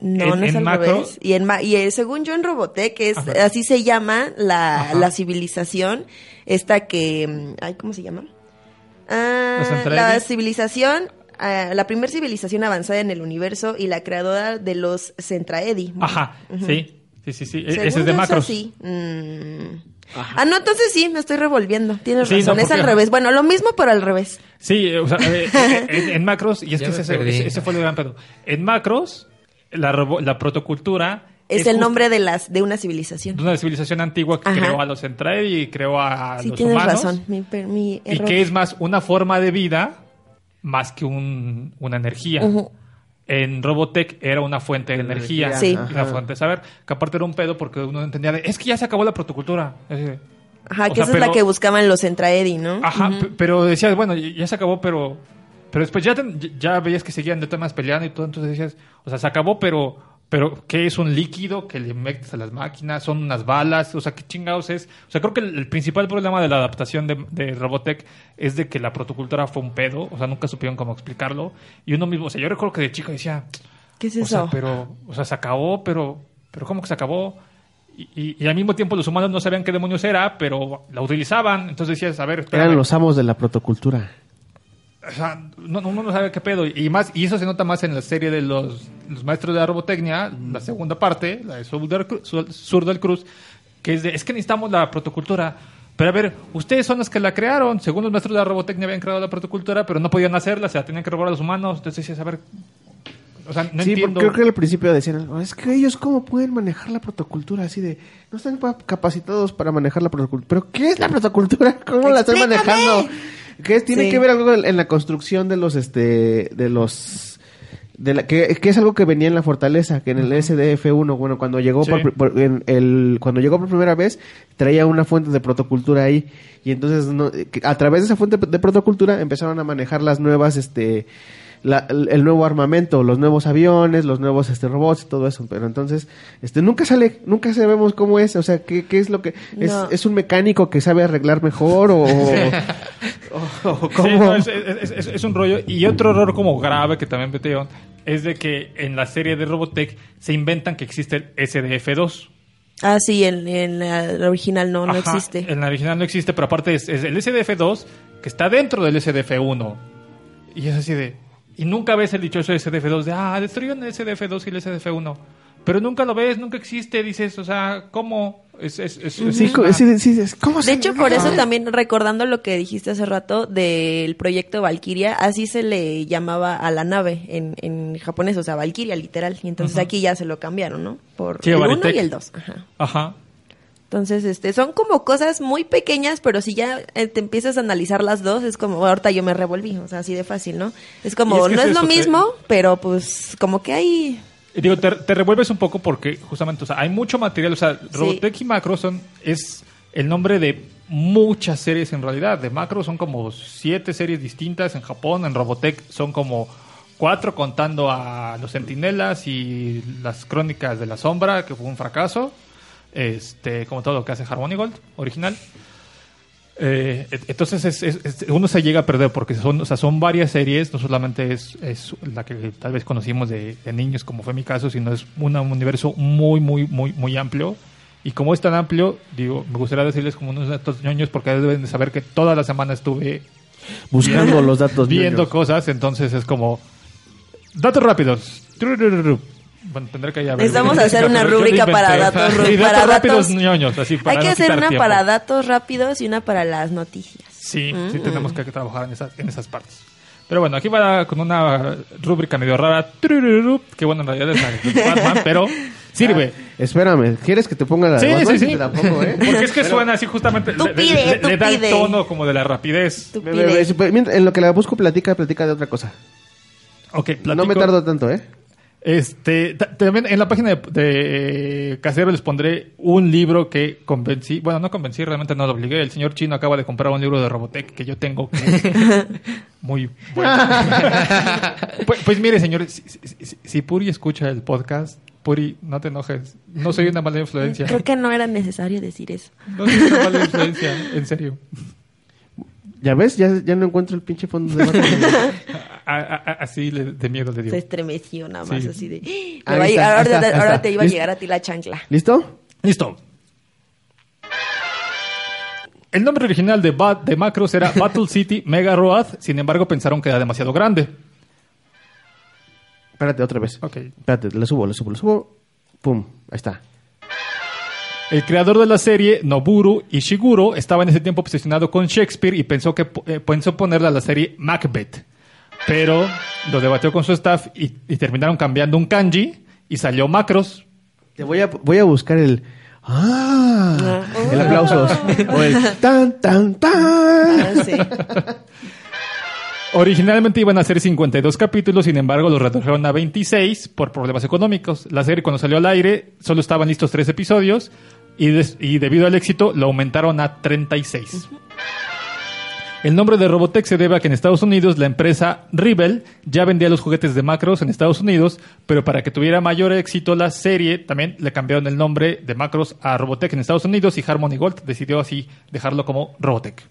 no, en- no es en al macro- revés. Y, en y eh, según yo en Robotech es, Ajá. así se llama la, la civilización, esta que, mm, ay, ¿cómo se llama? Ah, la civilización, la primera civilización avanzada en el universo y la creadora de los Centraedi. Ajá, sí. Sí, sí, sí. E- Según Ese es de macros. así. Mm. Ah, no, entonces sí, me estoy revolviendo. Tienes Sí, razón, no, es al revés. Bueno, lo mismo, pero al revés. Sí, eh, o sea, eh, [LAUGHS] eh, en, en macros, y es Ya que ese, perdí. ese- ese fue el gran pedo. En macros, la, la protocultura Es, el justo nombre de las de una civilización. de una civilización antigua que Ajá. creó a los Centraedi y creó a Sí, los tienes humanos. razón. Mi, mi Y que es más una forma de vida más que un- una energía. En Robotech era una fuente de energía, energía, Sí. y una fuente de saber, que aparte era un pedo porque uno entendía de, es que ya se acabó la protocultura. Es decir, Ajá, o que sea, esa es la que buscaban los Centraedi, ¿no? Ajá, pero decías, bueno, ya se acabó, pero pero después ya, ya veías que seguían de temas peleando y todo, entonces decías, o sea, se acabó, pero pero ¿qué es un líquido que le metes a las máquinas? ¿Son unas balas? O sea, ¿qué chingados es? O sea, creo que el, el principal problema de la adaptación de, de Robotech es de que la protocultura fue un pedo, o sea, nunca supieron cómo explicarlo. Y uno mismo, o sea, yo recuerdo que de chico decía, ¿Qué es o sea, eso? pero, o sea, se acabó, pero, pero ¿cómo que se acabó? Y, y- y al mismo tiempo los humanos no sabían qué demonios era, pero la utilizaban. Entonces decías, a ver, espérame. Eran los amos de la protocultura. O sea, no, no- uno no sabe qué pedo. Y más y eso se nota más en la serie de los, los maestros de la robotecnia, la segunda parte, la de Sur del, Cru- Sur- Sur del Cruz, que es de, es que necesitamos la protocultura. Pero a ver, ustedes son los que la crearon. Según los maestros de la robotecnia habían creado la protocultura, pero no podían hacerla, se la tenían que robar a los humanos. Entonces decías, a ver, o sea, no sí, entiendo. porque creo que al principio decían, "Oh, es que ellos cómo pueden manejar la protocultura así de, no están pa- capacitados para manejar la protocultura. ¿Pero qué es la protocultura? [LAUGHS] ¿Cómo la están ¡Explícame! manejando? ¿Qué es? tiene Sí. que ver algo en la construcción de los, este, de los, de la, que, que es algo que venía en la fortaleza, que en el SDF1, bueno, cuando llegó Sí. por, por- en el, cuando llegó por primera vez, traía una fuente de protocultura ahí, y entonces no- que a través de esa fuente de protocultura empezaron a manejar las nuevas, este, la- el el nuevo armamento, los nuevos aviones, los nuevos este robots y todo eso, pero entonces este nunca sale, nunca sabemos cómo es, o sea, qué, qué es lo que es, No. es un mecánico que sabe arreglar mejor o, [LAUGHS] o- o Sí, cómo no, es, es- es- es un rollo. Y otro error como grave que también metieron es de que en la serie de Robotech se inventan que existe el SDF2. Ah, sí, en, en la original no, no Ajá, existe. En la original no existe, pero aparte es, es el SDF2 que está dentro del SDF1. Y es así de... Y nunca ves el dichoso SDF2 de, ah, destruyeron el SDF2 y el SDF1. Pero nunca lo ves, nunca existe, dices, o sea, ¿cómo? Es, es, es- es Sí, co- una- sí, sí, es- ¿cómo De hecho, por eso también recordando lo que dijiste hace rato del proyecto Valkyria, así se le llamaba a la nave en, en japonés, o sea, Valkyria literal. Y entonces aquí ya se lo cambiaron, ¿no? Por Sí, el 1 Baritech. y el 2. Ajá. Ajá. Entonces, este, son como cosas muy pequeñas, pero si ya eh, te empiezas a analizar las dos, es como, ahorita yo me revolví, o sea, así de fácil, ¿no? Es como, Y es que no es es, lo te- mismo, pero pues como que hay... Digo, te, te revuelves un poco porque justamente, o sea, hay mucho material, o sea, Robotech y Macro son, es el nombre de muchas series en realidad. De Macro son como siete series distintas en Japón, en Robotech son como cuatro contando a los Centinelas y las Crónicas de la Sombra, que fue un fracaso, este, como todo lo que hace Harmony Gold original. Eh, entonces es- es- es- uno se llega a perder porque son, o sea, son varias series, no solamente es, es la que tal vez conocimos de, de niños, como fue mi caso, sino es un universo muy, muy, muy, muy amplio. Y como es tan amplio, digo, me gustaría decirles como unos datos ñoños porque deben de saber que toda la semana estuve Buscando [LAUGHS] los datos viendo ñoños. cosas, entonces es como datos rápidos. Bueno, tendré que ir a ver. Necesitamos hacer una rúbrica para datos ru- Sí, datos para rápidos datos- ñoños, así, para Hay que no hacer una tiempo. para datos rápidos y una para las noticias. Sí, Mm, sí mm. tenemos que trabajar en esas, en esas partes. Pero bueno, aquí va con una rúbrica medio rara, que bueno, en realidad es Batman, pero [LAUGHS] sirve. Espérame, ¿quieres que te ponga la de Sí, Batman? sí, sí. Te la pongo, ¿eh? [LAUGHS] Porque es que Pero- suena así justamente, Tú le, le- pide, le- tú le da el pide. tono como de la rapidez. Tú pide. En lo que la busco, platica, platica de otra cosa. Ok, No me platico. tardo tanto, ¿eh? Este, ta- también en la página de, de Casero les pondré un libro que convencí, bueno, no convencí, realmente no lo obligué. El señor chino acaba de comprar un libro de Robotech que yo tengo que es [LAUGHS] muy bueno. [LAUGHS] pues, pues mire, señor, si, si- si- si Puri escucha el podcast, Puri, no te enojes. No soy una mala influencia. Creo que no era necesario decir eso. No soy una mala influencia, en serio. ¿Ya ves? Ya, ya no encuentro el pinche fondo de. [LAUGHS] A- a- a- así de miedo le dio. Se estremeció nada más Sí. así de... Ahí está, ahora, está, ahí ahora está. te iba a llegar a ti la chancla. ¿Listo? Listo. El nombre original de, Bat- de Macros era [LAUGHS] Battle City Mega Road, sin embargo pensaron que era demasiado grande. Espérate, otra vez. Ok. Espérate, le subo, le subo, le subo. Pum, ahí está. El creador de la serie, Noburu Ishiguro, estaba en ese tiempo obsesionado con Shakespeare y pensó que eh, pensó ponerle a la serie Macbeth. Pero lo debatió con su staff y, y terminaron cambiando un kanji y salió Macros. Te voy a, voy a buscar el... ¡Ah! El aplauso. o el tan, tan, tan. Ah, sí. Originalmente iban a ser 52 capítulos, sin embargo los redujeron a 26 por problemas económicos. La serie cuando salió al aire solo estaban listos tres episodios y, des- y debido al éxito lo aumentaron a 36. El nombre de Robotech se debe a que en Estados Unidos la empresa Rebel ya vendía los juguetes de Macros en Estados Unidos, pero para que tuviera mayor éxito la serie también le cambiaron el nombre de Macros a Robotech en Estados Unidos y Harmony Gold decidió así dejarlo como Robotech.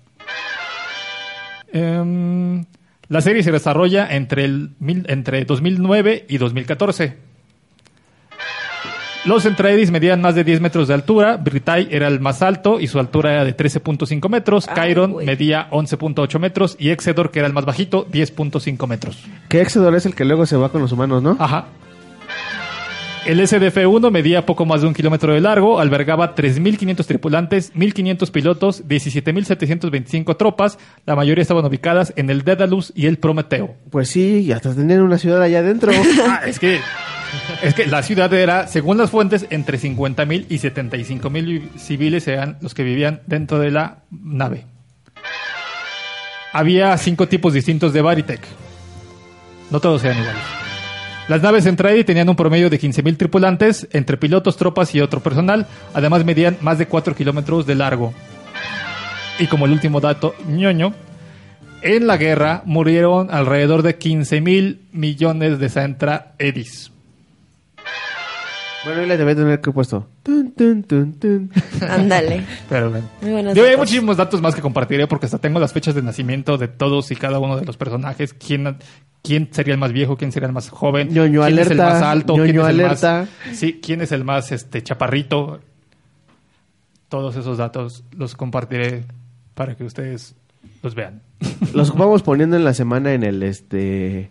Em, la serie se desarrolla entre, el, entre 2009 y 2014. Los Entreides medían más de 10 metros de altura, Britai era el más alto y su altura era de 13.5 metros, Chiron medía 11.8 metros y Exedor, que era el más bajito, 10.5 metros. Que Exodor es el que luego se va con los humanos, ¿no? Ajá. El SDF-1 medía poco más de un kilómetro de largo, albergaba 3.500 tripulantes, 1.500 pilotos, 17.725 tropas, la mayoría estaban ubicadas en el Daedalus y el Prometeo. Pues sí, y hasta tenían una ciudad allá adentro. [LAUGHS] Ah, es que es que la ciudad era, según las fuentes, entre 50.000 y 75.000 civiles eran los que vivían dentro de la nave. Había cinco tipos distintos de Baritech. No todos eran iguales. Las naves Entrade tenían un promedio de 15.000 tripulantes, entre pilotos, tropas y otro personal. Además, medían más de 4 kilómetros de largo. Y como el último dato, ñoño, en la guerra murieron alrededor de 15.000 millones de Centra Edis. Bueno, ahí le debe tener que puesto. Tun, tun, tun. [LAUGHS] Ándale. Pero bueno. Muy Yo hay muchísimos datos más que compartiré porque hasta tengo las fechas de nacimiento de todos y cada uno de los personajes. ¿Quién, quién sería el más viejo? ¿Quién sería el más joven? Ñoño ¿Quién es el más alto? ¿Quién es el más, sí, ¿Quién es el más este, chaparrito? Todos esos datos los compartiré para que ustedes los vean. Los vamos poniendo en la semana en el este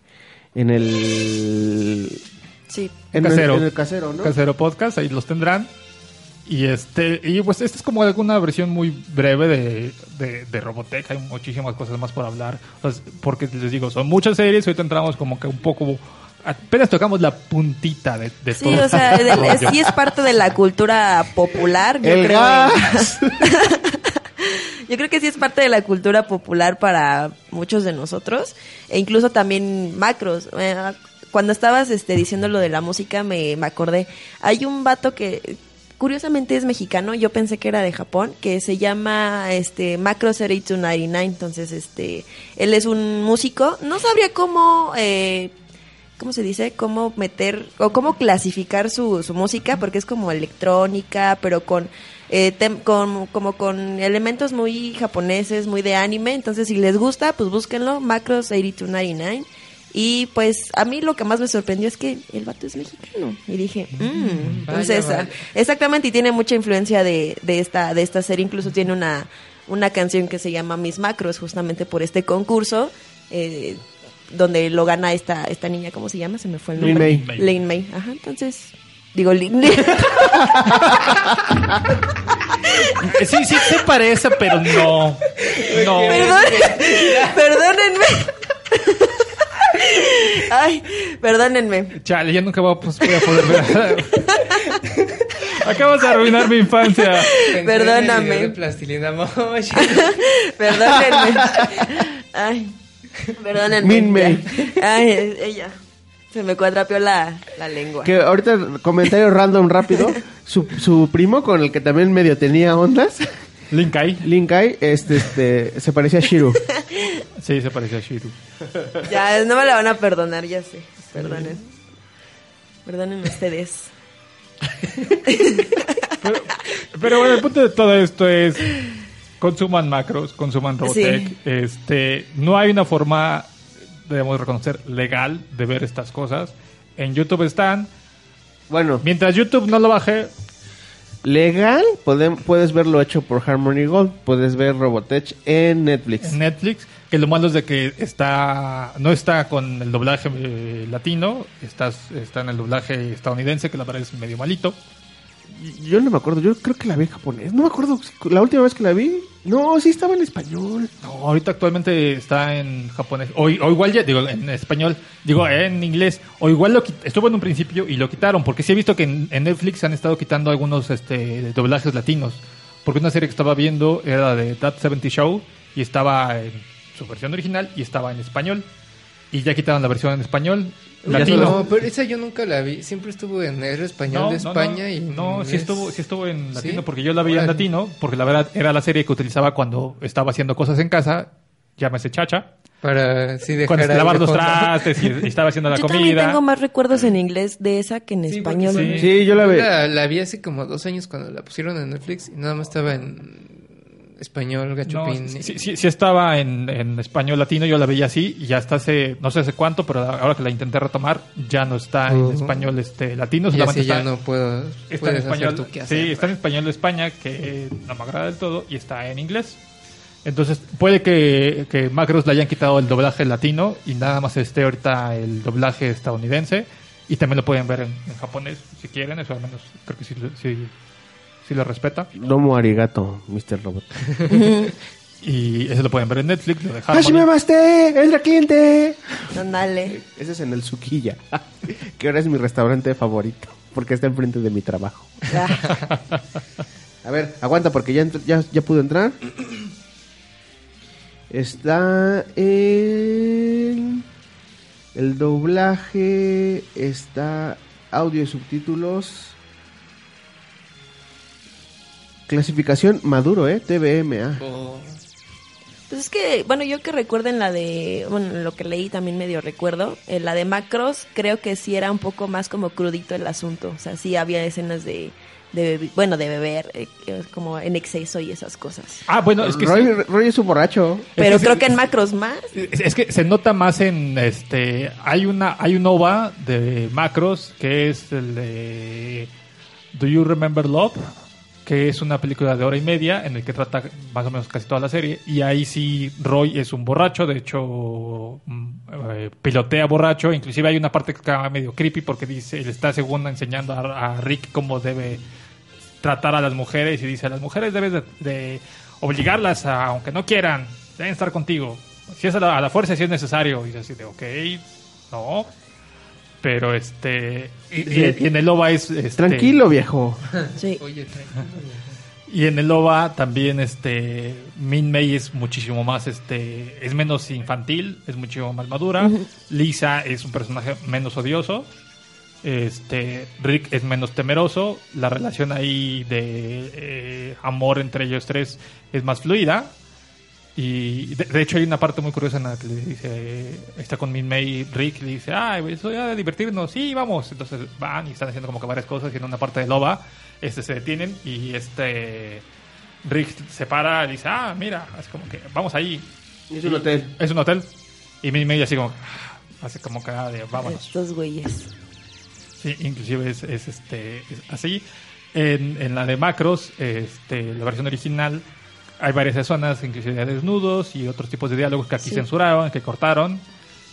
en el Sí. en el- casero. en el casero, ¿no? Casero Podcast, ahí los tendrán. Y este, y pues esta es como alguna versión muy breve de, de, de Robotech, hay muchísimas cosas más por hablar. O sea, porque les digo, son muchas series, ahorita entramos como que un poco Apenas tocamos la puntita de, de Sí, todo o sea, [LAUGHS] del- rollo. sí es parte de la cultura popular, yo El creo. gas. [LAUGHS] Yo creo que sí es parte de la cultura popular para muchos de nosotros e incluso también macros. Cuando estabas este, diciendo lo de la música me, me acordé. Hay un vato que curiosamente es mexicano, yo pensé que era de Japón, que se llama este Macros 8299, entonces este él es un músico, no sabría cómo eh, ¿cómo se dice? Cómo meter o cómo clasificar su, su música, porque es como electrónica, pero con, eh, con como con elementos muy japoneses, muy de anime. Entonces, si les gusta, pues búsquenlo, Macros 8299. Y pues a mí lo que más me sorprendió es que el vato es mexicano. Y dije, mm, entonces, vaya. exactamente, y tiene mucha influencia de, de, esta, de esta serie. Incluso tiene una, una canción que se llama Mis Macros, justamente por este concurso. eh, donde lo gana esta esta niña, ¿cómo se llama? Se me fue el nombre. May. Lin May. Ajá, entonces digo Lin Eh, [LAUGHS] Sí, sí, se parece, pero no. No. Perdón, perdónenme. Ay, perdónenme. Chale, ya nunca voy a, pues, voy a poder ver. [LAUGHS] Acabas de arruinar mi infancia. Pensé en el Perdóname. video de Plastilina Mosh. [LAUGHS] Perdónenme. Ay, perdónenme. Min May. Ya. Ay, es- ella. Se me cuadrapeó la, la lengua. Que ahorita, comentario random rápido. Su, su primo, con el que también medio tenía ondas, Linkai. Linkai, este, este, se parecía a Shiru. [LAUGHS] Sí, se parece a Shiru. Ya, no me la van a perdonar, ya sé. Perdonen. Perdonen ustedes. Pero bueno, el punto de todo esto es consuman macros, consuman Robotech. Sí. Este, no hay una forma, debemos reconocer, legal de ver estas cosas. En YouTube están. Bueno, Mientras YouTube no lo baje, legal, puedes verlo hecho por Harmony Gold. Puedes ver Robotech en Netflix. en Netflix, que lo malo es de que está no está con el doblaje eh, latino, estás, está en el doblaje estadounidense, que la verdad es medio malito. Yo no me acuerdo, yo creo que la vi en japonés. No me acuerdo, la última vez que la vi. No, sí estaba en español. No, ahorita actualmente está en japonés. O, o igual ya, digo, en español, digo, en inglés. O igual lo estuvo en un principio y lo quitaron. Porque sí he visto que en, en Netflix han estado quitando algunos este, doblajes latinos. Porque una serie que estaba viendo era de That 70 Show y estaba en su versión original y estaba en español. Y ya quitaron la versión en español. Latino. No, pero esa yo nunca la vi. Siempre estuvo en era español de España no, y no, sí estuvo, sí estuvo en latino ¿Sí? porque yo la veía en Órale. latino porque la verdad era la serie que utilizaba cuando estaba haciendo cosas en casa, llámese chacha, Para sí dejar cuando de los trastes y, y estaba haciendo la [LAUGHS] Yo también comida. tengo más recuerdos en inglés de esa que en Sí, español. Sí, yo la vi. La, la vi hace como dos años cuando la pusieron en Netflix y nada más estaba en español, No, gachupín. sí, sí, sí estaba en, en español latino, yo la veía así y ya hasta hace, no sé hace cuánto, pero ahora que la intenté retomar, ya no está en español este latino, y así ya no puedo. está en español. hacer tu quehacer. Sí, está en español de España, que no me agrada del todo, y está en inglés. Entonces, puede que, que Macros le hayan quitado el doblaje latino y nada más esté ahorita el doblaje estadounidense. Y también lo pueden ver en, en japonés si quieren, eso al menos creo que sí, sí, sí lo respeta. Domo arigato, Mr. Robot. [LAUGHS] Y eso lo pueden ver en Netflix, lo de Harmony. ¡Hashime Maste! ¡Entra cliente! Ándale. Ese es en el Suquilla, [LAUGHS] que ahora es mi restaurante favorito, porque está enfrente de mi trabajo. [LAUGHS] A ver, aguanta porque ya, ya, ya pudo entrar. Está en el doblaje, está audio y subtítulos. Clasificación maduro, ¿eh? TVMA. Oh, Pues es que, bueno, yo que recuerden la de, bueno, lo que leí también medio recuerdo, eh, la de Macros, creo que sí era un poco más como crudito el asunto, o sea, sí había escenas de, de bueno, de beber, eh, eh, como en exceso y esas cosas. Ah, bueno, es que Roy, sí. Roy es un borracho. Pero que creo que en Macros más. Es, es que se nota más en este hay una hay un OVA de Macros que es el de Do You Remember Love que es una película de hora y media en el que trata más o menos casi toda la serie y ahí sí Roy es un borracho de hecho mm, eh, pilotea borracho inclusive hay una parte que está medio creepy porque dice él está según enseñando a, a Rick cómo debe tratar a las mujeres y dice a las mujeres debes de, de obligarlas a, aunque no quieran deben estar contigo. Si es a la, a la fuerza si es necesario y dice así de ok no Pero este. Y, y- y en el OVA es. este, Tranquilo, viejo. [LAUGHS] Sí. Oye, tranquilo. Y en el OVA también este Min Mei es muchísimo más este es menos infantil, es muchísimo más madura. Lisa es un personaje menos odioso. Este Rick es menos temeroso, la relación ahí de eh, amor entre ellos tres es más fluida. Y de, de hecho hay una parte muy curiosa en la que le dice, está con Min Mei Rick, y le dice, ay, eso ya de divertirnos, sí, vamos. Entonces van y están haciendo como que varias cosas y en una parte del OVA este, se detienen y este Rick se para y dice, ah, mira, es como que vamos ahí. Es un hotel. Es un hotel. Y Min Mei así como, ah, hace como cara de, vámonos. Estos güeyes. Sí, inclusive es, es, este es así. En, en la de Macros, este, la versión original, hay varias escenas, inclusive de desnudos y otros tipos de diálogos que aquí Sí. censuraron, que cortaron.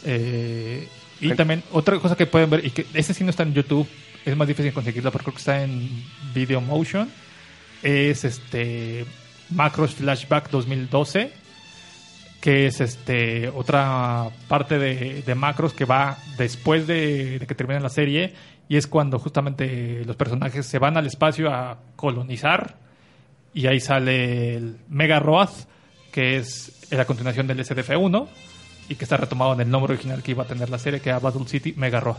Eh, y también otra cosa que pueden ver, y que ese sí no está en YouTube, es más difícil conseguirla, pero creo que está en Video Motion, es este Macros Flashback 2012 que es este otra parte de, de Macros que va después de, de que termine la serie y es cuando justamente los personajes se van al espacio a colonizar y ahí sale el Mega Roth que es la continuación del SDF-1 y que está retomado en el nombre original que iba a tener la serie que era Battle City Mega Roth.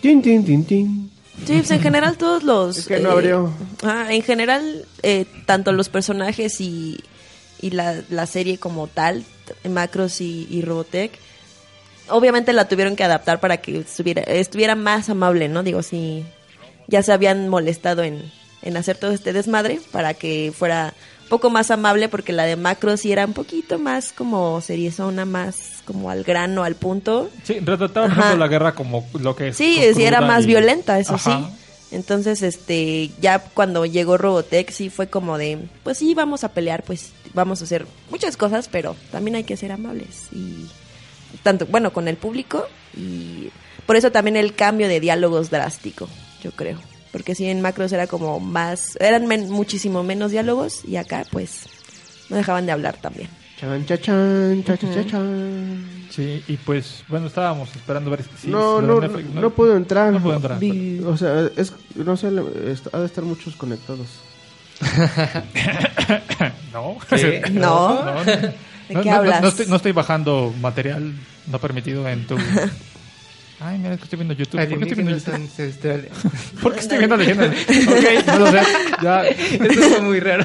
Tin, tin, tin, tin. Sí, pues en general todos los... Es que no abrió. ah, en general, eh, tanto los personajes y, y la, la serie como tal, Macros y, y Robotech, obviamente la tuvieron que adaptar para que estuviera, estuviera más amable, ¿no? Digo, si ya se habían molestado en, en hacer todo este desmadre para que fuera un poco más amable porque la de Macros sí era un poquito más como seriezona, más como al grano, al punto. Sí, retrataba por Ajá. ejemplo, la guerra como lo que es. Sí, sí era más y- violenta, eso Ajá. sí. Entonces, este, ya cuando llegó Robotech sí fue como de, pues sí, vamos a pelear, pues vamos a hacer muchas cosas, pero también hay que ser amables y tanto, bueno, con el público y por eso también el cambio de diálogos drástico, yo creo. Porque sí, en Macros era como más, eran men- muchísimo menos diálogos y acá pues no dejaban de hablar también. Chan, cha, chan, cha, cha, cha, chan. Sí, y pues, bueno, estábamos esperando ver si... no, si no, Netflix- no, puedo entrar. No puedo entrar. Vi- O sea, es, no sé, ha de estar muchos conectados. [COUGHS] No. ¿Qué? No. No, ¿De no, qué no, hablas? No estoy, no estoy bajando material no permitido en tu... [LAUGHS] Ay, mira, es que estoy viendo YouTube. ¿Por qué estoy viendo YouTube? ancestrales. [LAUGHS] ¿Por qué estoy viendo leyendas? [LAUGHS] ok, no lo sé. Ya. [LAUGHS] Eso fue muy raro.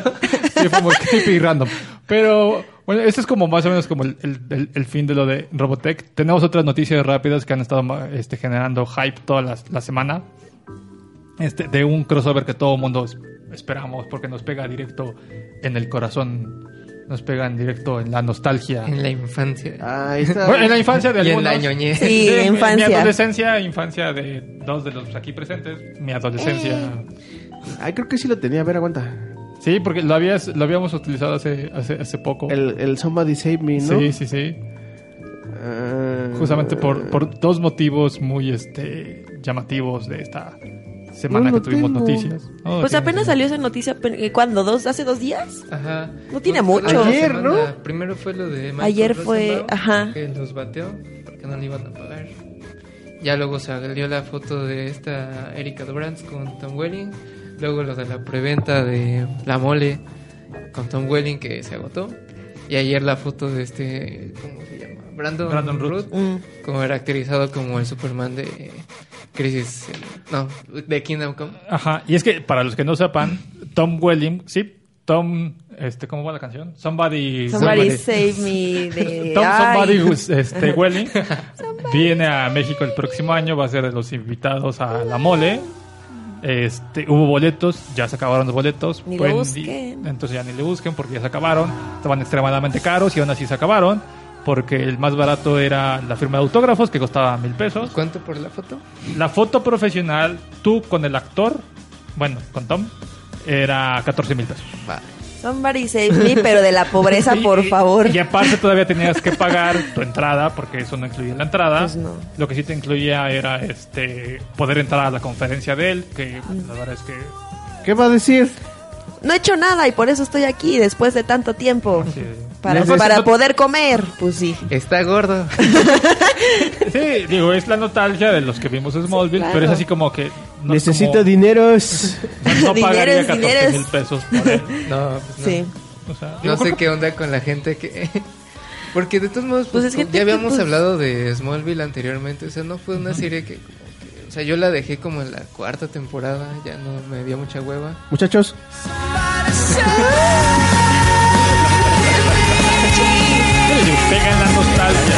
Sí, fue muy creepy y random. Pero, bueno, este es como más o menos como el, el- fin de lo de Robotech. Tenemos otras noticias rápidas que han estado este, generando hype toda la, la semana. Este, de un crossover que todo el mundo es- esperamos porque nos pega directo en el corazón. Nos pega en directo en la nostalgia. En la infancia. Ah. Bueno, en la infancia de Y en algunos. la ñoñez. Sí, mi- Mi, infancia. adolescencia, infancia de dos de los aquí presentes. Mi adolescencia. Ay, creo que sí lo tenía. A ver, aguanta. Sí, porque lo, habías, lo habíamos utilizado hace, hace, hace poco. El, el Somebody Save Me, ¿no? Sí, sí, sí. Ah, Justamente por, por dos motivos muy este llamativos de esta semana No que tuvimos tengo. noticias. No lo Pues apenas salió esa noticia, pe- ¿cuándo? ¿Dos? ¿Hace dos días? Ajá. No tiene Pues, mucho. Ayer, semana. ¿no? Primero fue lo de Michael Ayer fue- ajá. Que los bateó porque no le iban a pagar. Ya luego salió la foto de esta Erika Durant con Tom Welling. Luego lo de la preventa de La Mole con Tom Welling que se agotó. Y ayer la foto de este, ¿cómo se llama? Brandon, Brandon Root. Root, Mm. como caracterizado como el Superman de eh, Crisis, eh, no, de Kingdom Come. Ajá, y es que para los que no sepan, Tom Welling, sí, Tom, este, ¿cómo va la canción? Somebody, Somebody save me de... [LAUGHS] Tom Ay. Somebody who's, este, [LAUGHS] Welling viene a México el próximo año, va a ser de los invitados a la mole. Este, hubo boletos, ya se acabaron los boletos. Ni le Pueden- busquen. Entonces ya ni le busquen porque ya se acabaron. Estaban extremadamente caros y aún así se acabaron. Porque el más barato era la firma de autógrafos que costaba mil pesos. ¿Cuánto por la foto? La foto profesional, tú con el actor, bueno, con Tom, era 14 mil pesos. Somebody save me, pero de la pobreza, [LAUGHS] por Y- favor. Y aparte todavía tenías que pagar tu entrada, porque eso no incluía la entrada. Pues no. Lo que sí te incluía era este poder entrar a la conferencia de él, que la verdad es que ¿Qué va a decir? No he hecho nada y por eso estoy aquí después de tanto tiempo. Para, No, para no- poder comer, pues sí. Está gordo. [LAUGHS] Sí, digo, es la nostalgia de los que vimos Smallville, Claro. pero es así como que... no es Necesito como- dineros. No [LAUGHS] pagaría Dineros, 14 mil pesos por él. [LAUGHS] No, pues no. Sí. O sea, digo, No sé qué onda con la gente que... Porque de todos modos, Pues pues, es ya habíamos pues- hablado de Smallville anteriormente. O sea, no fue una serie que... O sea, yo la dejé como en la cuarta temporada. Ya no me dio mucha hueva. Muchachos, Pega en la nostalgia.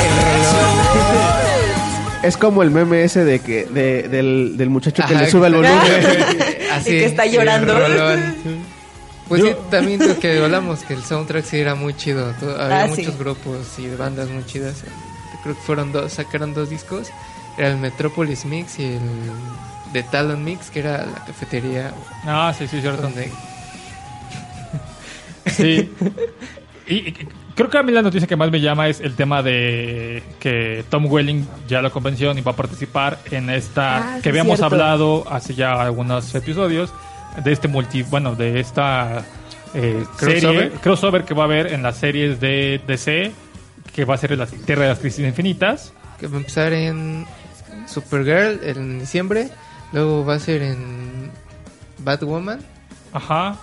es como el meme ese de que de- del, del muchacho que Ajá, le sube el volumen. [LAUGHS] Así, Y que está llorando. Pues Yo- sí, también lo que hablamos, que el soundtrack sí era muy chido. todo- había Ah, sí. muchos grupos y bandas muy chidas. Creo que fueron dos, sacaron dos discos. Era el Metropolis Mix y el de Talon Mix, que era la cafetería Ah, sí, sí, cierto. donde... [LAUGHS] Sí. Y, y creo que a mí la noticia que más me llama es el tema de que Tom Welling ya lo convenció y va a participar en esta Ah, que habíamos cierto. hablado hace ya algunos episodios de este multi, bueno, de esta eh, Crossover. serie crossover que va a haber en las series de DC que va a ser en la Tierra de las Crisis Infinitas. que va a empezar en Supergirl en diciembre. Luego va a ser en Batwoman. Ajá.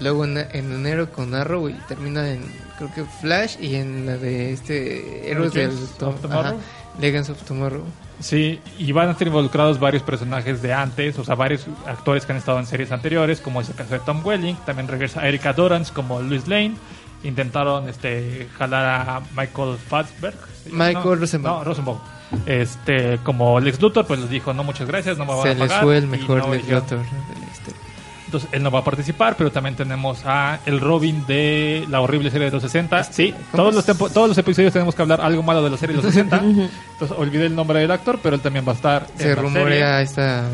Luego en, en enero con Arrow y termina en creo que Flash y en la de este Héroes del Tom- of Tomorrow. ajá, Legends of Tomorrow. Sí, y van a estar involucrados varios personajes de antes, o sea, varios actores que han estado en series anteriores, como es el caso de Tom Welling. También regresa Erika Dorrance como Luis Lane. Intentaron este jalar a Michael Fassberg. Michael no, Rosenbaum. No, Rosenbaum. Este, como Lex Luthor, pues les dijo, no, muchas gracias, no me van Se a les pagar. fue el mejor no Lex Luthor historia. Entonces, él no va a participar, pero también tenemos a el Robin de la horrible serie de los 60. Sí, ¿cómo todos los, tempo- todos los episodios tenemos que hablar algo malo de la serie de los 60. [LAUGHS] Entonces, olvidé el nombre del actor, pero él también va a estar en Se la rumorea esta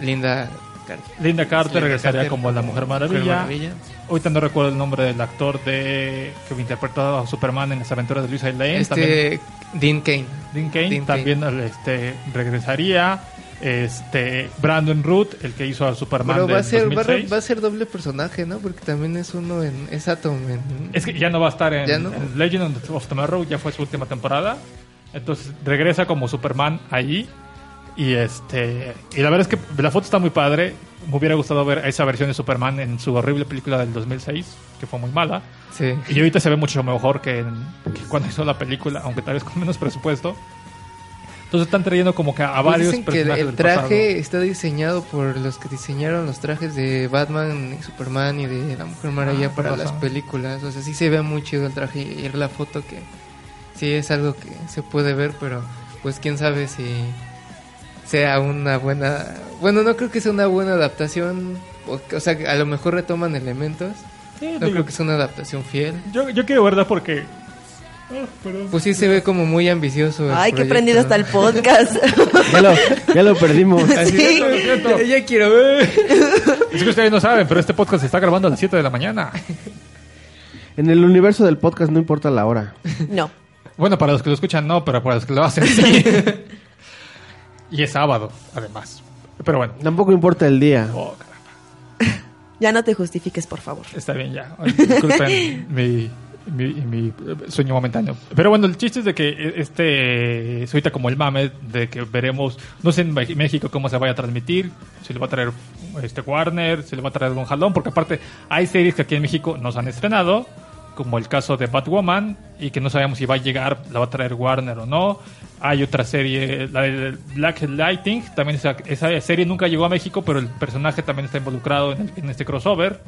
linda serie. Linda Carter Linda regresaría Carter como la Mujer Maravilla. Mujer Maravilla. Ahorita no recuerdo el nombre del actor de que interpretó a Superman en las aventuras de Luisa Lane. También- Este Dean Kane. Dean Kane Dean también este, regresaría. Este Brandon Root, el que hizo a Superman Pero va a del ser va, a- 2006. va a ser doble personaje, ¿no? Porque también es uno en es Atom en Es que ya no va a estar en, Ya no. en Legend of Tomorrow, ya fue su última temporada. Entonces regresa como Superman ahí. Y este y la verdad es que la foto está muy padre. Me hubiera gustado ver esa versión de Superman en su horrible película del 2006, que fue muy mala. Sí. Y ahorita se ve mucho mejor que, en- que cuando hizo la película, aunque tal vez con menos presupuesto. Entonces están trayendo como que a Pues varios dicen que el, traje pasado. está diseñado por los que diseñaron los trajes de Batman y Superman y de la Mujer Maravilla Ah, para con las películas. O sea, sí se ve muy chido el traje y la foto que sí es algo que se puede ver, pero pues quién sabe si sea una buena... Bueno, no creo que sea una buena adaptación. O, o sea, a lo mejor retoman elementos. Sí, No digo, creo que sea una adaptación fiel. yo, yo quiero verla porque... Ah. Pues sí se ve como muy ambicioso. Ay, qué prendido está el podcast. [LAUGHS] Ya lo, ya lo perdimos. Así Sí. Lo. [LAUGHS] Ya quiero ver. Es que ustedes no saben, pero este podcast se está grabando a las 7 de la mañana. [LAUGHS] En el universo del podcast no importa la hora. No. Bueno, para los que lo escuchan no, pero para los que lo hacen sí. Y es sábado, además. Pero bueno. Tampoco importa el día. Oh, caramba. [LAUGHS] Ya no te justifiques, por favor. Está bien ya. Disculpen [LAUGHS] mi, mi, mi sueño momentáneo. Pero bueno, el chiste es de que este es ahorita como el mame de que veremos, no sé en México cómo se vaya a transmitir, si le va a traer este Warner, si le va a traer algún jalón, porque aparte hay series que aquí en México nos han estrenado, como el caso de Batwoman, y que no sabemos si va a llegar, la va a traer Warner o no. Hay otra serie, la de Black Lighting, también esa, esa serie nunca llegó a México, pero el personaje también está involucrado en, en este crossover.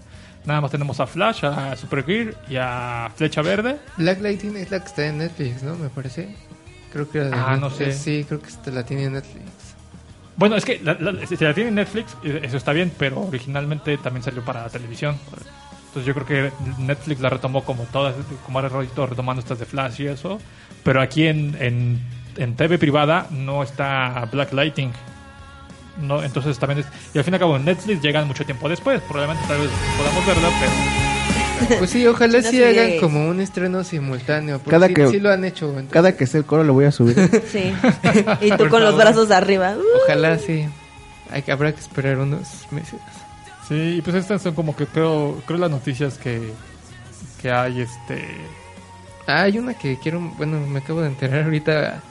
Nada más tenemos a Flash, a Supergirl y a Flecha Verde. Black Lightning es la que está en Netflix, ¿no? Me parece. Creo que era de Ah, no sé. Sí, creo que esta la tiene en Netflix. Bueno, es que la, la- si la tiene Netflix, eh, eso está bien, pero originalmente también salió para televisión. Entonces yo creo que Netflix la retomó como todas, como ahora retomando estas de Flash y eso. Pero aquí en, en, en TV privada no está Black Lighting. No, entonces también es... Y al fin y al cabo en Netflix llegan mucho tiempo después. Probablemente tal vez podamos verla, pero... [LAUGHS] Pues sí, ojalá No sí hagan como un estreno simultáneo. Porque Cada sí, que- sí lo han hecho. entonces, Cada que esté el coro lo voy a subir. [LAUGHS] Sí. Y tú Por con los brazos arriba. Ojalá sí. Hay que, habrá que esperar unos meses. Sí, y pues estas son como que creo, creo las noticias que, que hay, este... Ah, hay una que quiero, bueno, me acabo de enterar ahorita.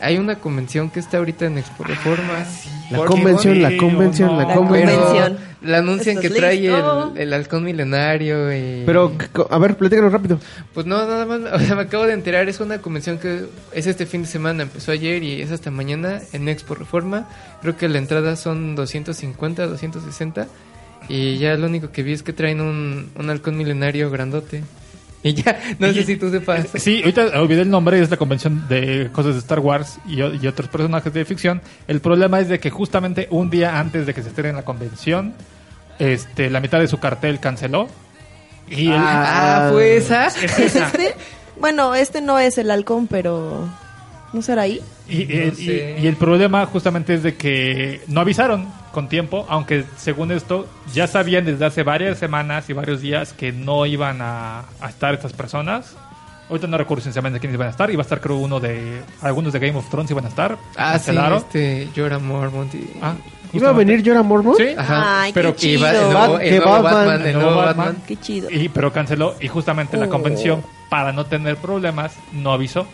Hay una convención que está ahorita en Expo Reforma. La Porque- convención, la convención, la La convención. La anuncian ¿Estás que trae el, el halcón milenario y... Pero, a ver, platícanos rápido. Pues no, nada más, o sea, me acabo de enterar, es una convención que es este fin de semana, empezó ayer y es hasta mañana en Expo Reforma. Creo que la entrada son 250, 260 y ya lo único que vi es que traen un, un halcón milenario grandote. [LAUGHS] Y ya, no sé si tú sepas. Sí, ahorita olvidé el nombre, es la convención de cosas de Star Wars y, otros personajes de ficción. El problema es de que justamente un día antes de que se estrene la convención, este, la mitad de su cartel canceló. Y el- Ah, ¿fue esa? es ¿Es esa. [LAUGHS] este? Bueno, este no es el halcón, pero... ¿No será ahí? Y, No y- el problema justamente es de que no avisaron con tiempo, aunque según esto ya sabían desde hace varias semanas y varios días que no iban a, a estar estas personas. Ahorita no recuerdo sinceramente quiénes iban a estar. Iba a estar creo uno de... Algunos de Game of Thrones iban a estar. Ah, sí, cancelaron. este, Jorah Mormont y... Ah, ¿Iba a venir Jorah Mormont? Sí, Ajá. Ay, pero qué chido. el nuevo, Bat- el que nuevo Batman. Batman, el El nuevo nuevo Batman. Batman. Qué chido. Y, pero canceló y justamente la Oh. convención para no tener problemas no avisó.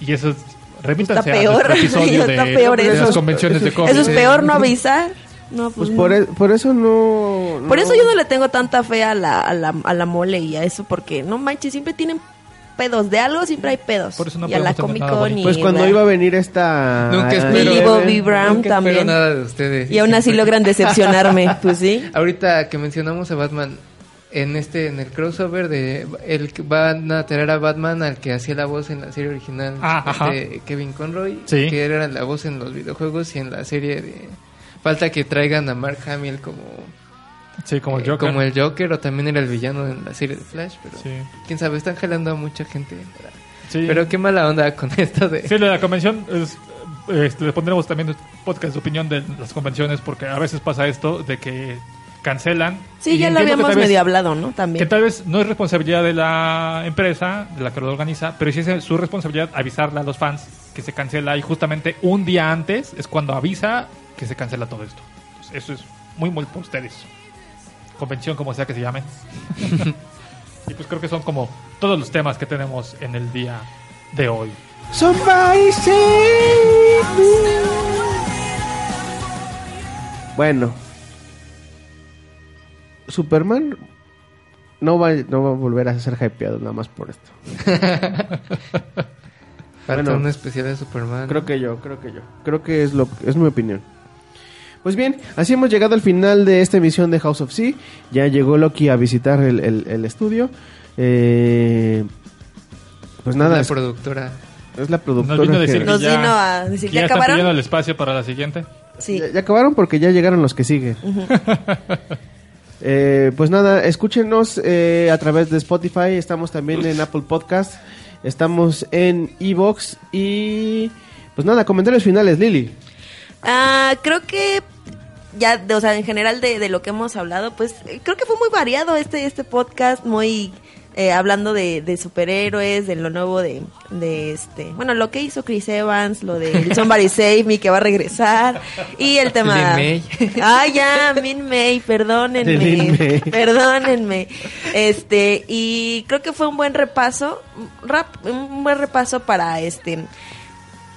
Y eso es... Remítanse Está a peor. [LAUGHS] episodio Está de, peor de eso. las convenciones de cómics. Eso es peor, no avisar. No, pues, Pues no. por, e- por eso no... Por eso yo no le tengo tanta fe a la, a la, a la mole y a eso, porque no manches, siempre tienen pedos. De algo siempre hay pedos. Por eso no y a la Comic Con y... Pues cuando iba a venir esta... Nunca espero. Millie Bobby Brown Nunca también. nada de ustedes. Y aún así logran decepcionarme, pues sí. [LAUGHS] Ahorita que mencionamos a Batman, en este, en el crossover de el que van a traer a Batman al que hacía la voz en la serie original Ah, de Kevin Conroy, Sí. que era la voz en los videojuegos y en la serie de falta que traigan a Mark Hamill como Sí, como el eh, Joker. como el Joker o también era el villano en la serie de Flash, pero Sí. quién sabe, están jalando a mucha gente. Sí. Pero qué mala onda con [LAUGHS] esto de Sí, la convención es... este, les pondremos también podcast de opinión de las convenciones porque a veces pasa esto de que cancelan. Sí, Y ya lo que habíamos vez- medio hablado, ¿no? Que También. tal vez no es responsabilidad de la empresa, de la que lo organiza, pero sí es su responsabilidad avisarle a los fans que se cancela y justamente un día antes es cuando avisa que se cancela todo esto. Entonces, eso es muy, muy por ustedes. Convención, como sea que se llamen. [LAUGHS] y pues creo que son como todos los temas que tenemos en el día de hoy. Somebody save me. Bueno. Superman no va, no va a volver a ser hypeado nada más por esto. [LAUGHS] falta Bueno. un especial de Superman. Creo que yo, creo que yo. Creo que es lo es mi opinión. Pues bien, así hemos llegado al final de esta emisión de House of Sea. Ya llegó Loki a visitar el, el- el estudio. Eh, pues nada, la es, productora. es la productora. Nos vino a que- decir que Nos ya, vino a decir, que ¿ya ya están acabaron? el espacio para la siguiente. Sí. Ya, ya acabaron porque ya llegaron los que siguen. [LAUGHS] Eh, pues nada, escúchenos eh, a través de Spotify. Estamos también en Apple Podcast. Estamos en Evox. Y pues nada, comentarios finales, Lili. Ah, creo que ya, o sea, en general de, de lo que hemos hablado, pues eh, creo que fue muy variado este este podcast, muy eh, hablando de, de superhéroes, de lo nuevo de, de este, bueno, lo que hizo Chris Evans, lo de [LAUGHS] Somebody Save Me que va a regresar y el tema. Lin May. [LAUGHS] Ah, ya, Min May, perdónenme, De Lin May. [LAUGHS] perdónenme. Este, y creo que fue un buen repaso, rap- un buen repaso para este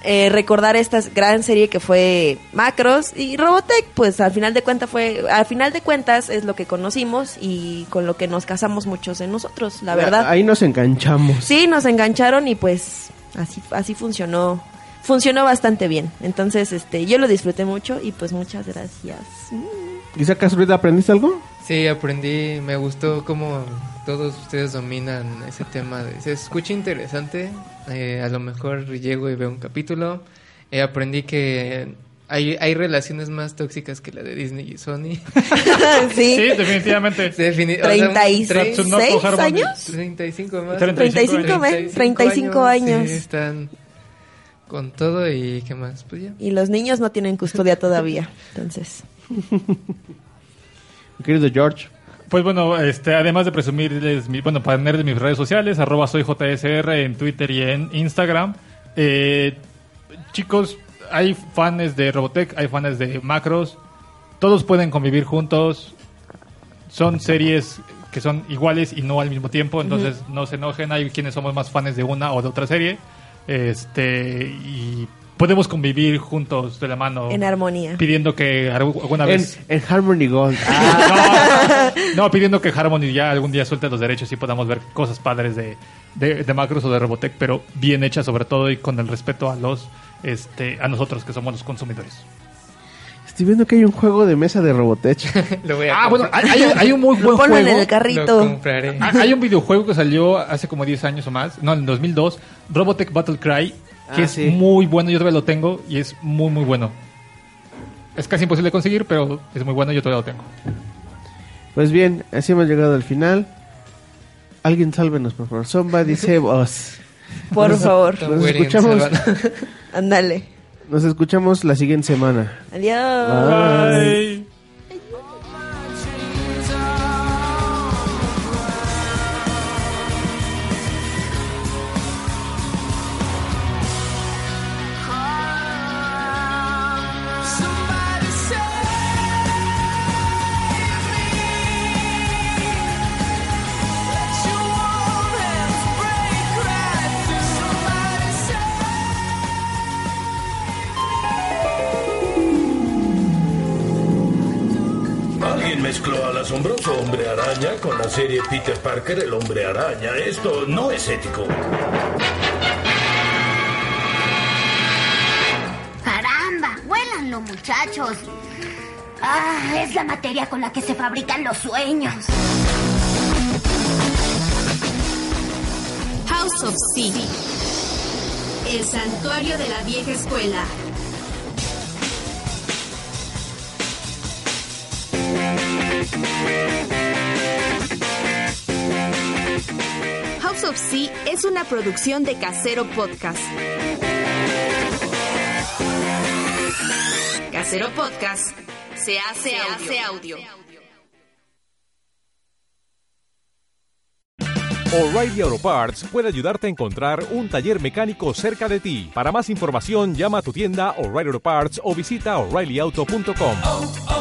eh, recordar esta gran serie que fue Macros y Robotech, pues al final de cuentas fue, al final de cuentas es lo que conocimos y con lo que nos casamos muchos de nosotros, la verdad. Ahí nos enganchamos. Sí, nos engancharon y pues así, así funcionó, funcionó bastante bien. Entonces, este, yo lo disfruté mucho y pues muchas gracias. Isaac Casurita, ¿aprendiste algo? Sí, aprendí, me gustó cómo todos ustedes dominan ese tema. De, se escucha interesante, eh, a lo mejor llego y veo un capítulo. Eh, aprendí que hay, hay relaciones más tóxicas que la de Disney y Sony. [LAUGHS] sí. Sí, definitivamente. Defini- o sea, 36 tre- Tatsunoko Harmony. años. 35 más. 35 años. 35 años. Sí, están con todo y qué más, pues ya. Y los niños no tienen custodia todavía. Entonces, Mi querido George. Pues bueno, este, además de presumirles, mi, bueno, para tener mis redes sociales, arroba soy JSR en Twitter y en Instagram. Eh, chicos, hay fans de Robotech, hay fans de Macros. Todos pueden convivir juntos. son series que son iguales y no al mismo tiempo, entonces no se enojen, hay quienes somos más fans de una o de otra serie, este y podemos convivir juntos de la mano En armonía. pidiendo que alguna En, vez en Harmony Gold. Ah, no, no, pidiendo que Harmony ya algún día suelte los derechos y podamos ver cosas padres de, de, de Macros o de Robotech, pero bien hechas sobre todo y con el respeto a los este a nosotros que somos los consumidores. estoy viendo que hay un juego de mesa de Robotech. [LAUGHS] Lo voy a Ah, bueno, comprar. hay, hay- hay un muy buen Ponlo en juego. el Lo carrito. compraré. Ah, Hay un videojuego que salió hace como 10 años o más, no, en 2002, Robotech Battle Cry, que Ah, es sí. muy bueno, yo todavía lo tengo y es muy muy bueno. Es casi imposible de conseguir, pero es muy bueno, yo todavía lo tengo. Pues bien, así hemos llegado al final. Alguien sálvenos, por favor. Somebody save us. Por favor. Nos escuchamos. [LAUGHS] Ándale. Nos escuchamos la siguiente semana. Adiós. Bye. Alguien Peter Parker, el hombre araña. Esto no es ético. Caramba, huélanlo, muchachos. Ah, es la materia con la que se fabrican los sueños. House of C. El santuario de la vieja escuela. House of C es una producción de Casero Podcast. Casero Podcast se hace, audio. O'Reilly Auto Parts puede ayudarte a encontrar un taller mecánico cerca de ti. Para más información, llama a tu tienda O'Reilly Auto Parts o visita oreillyauto.com. oh, oh.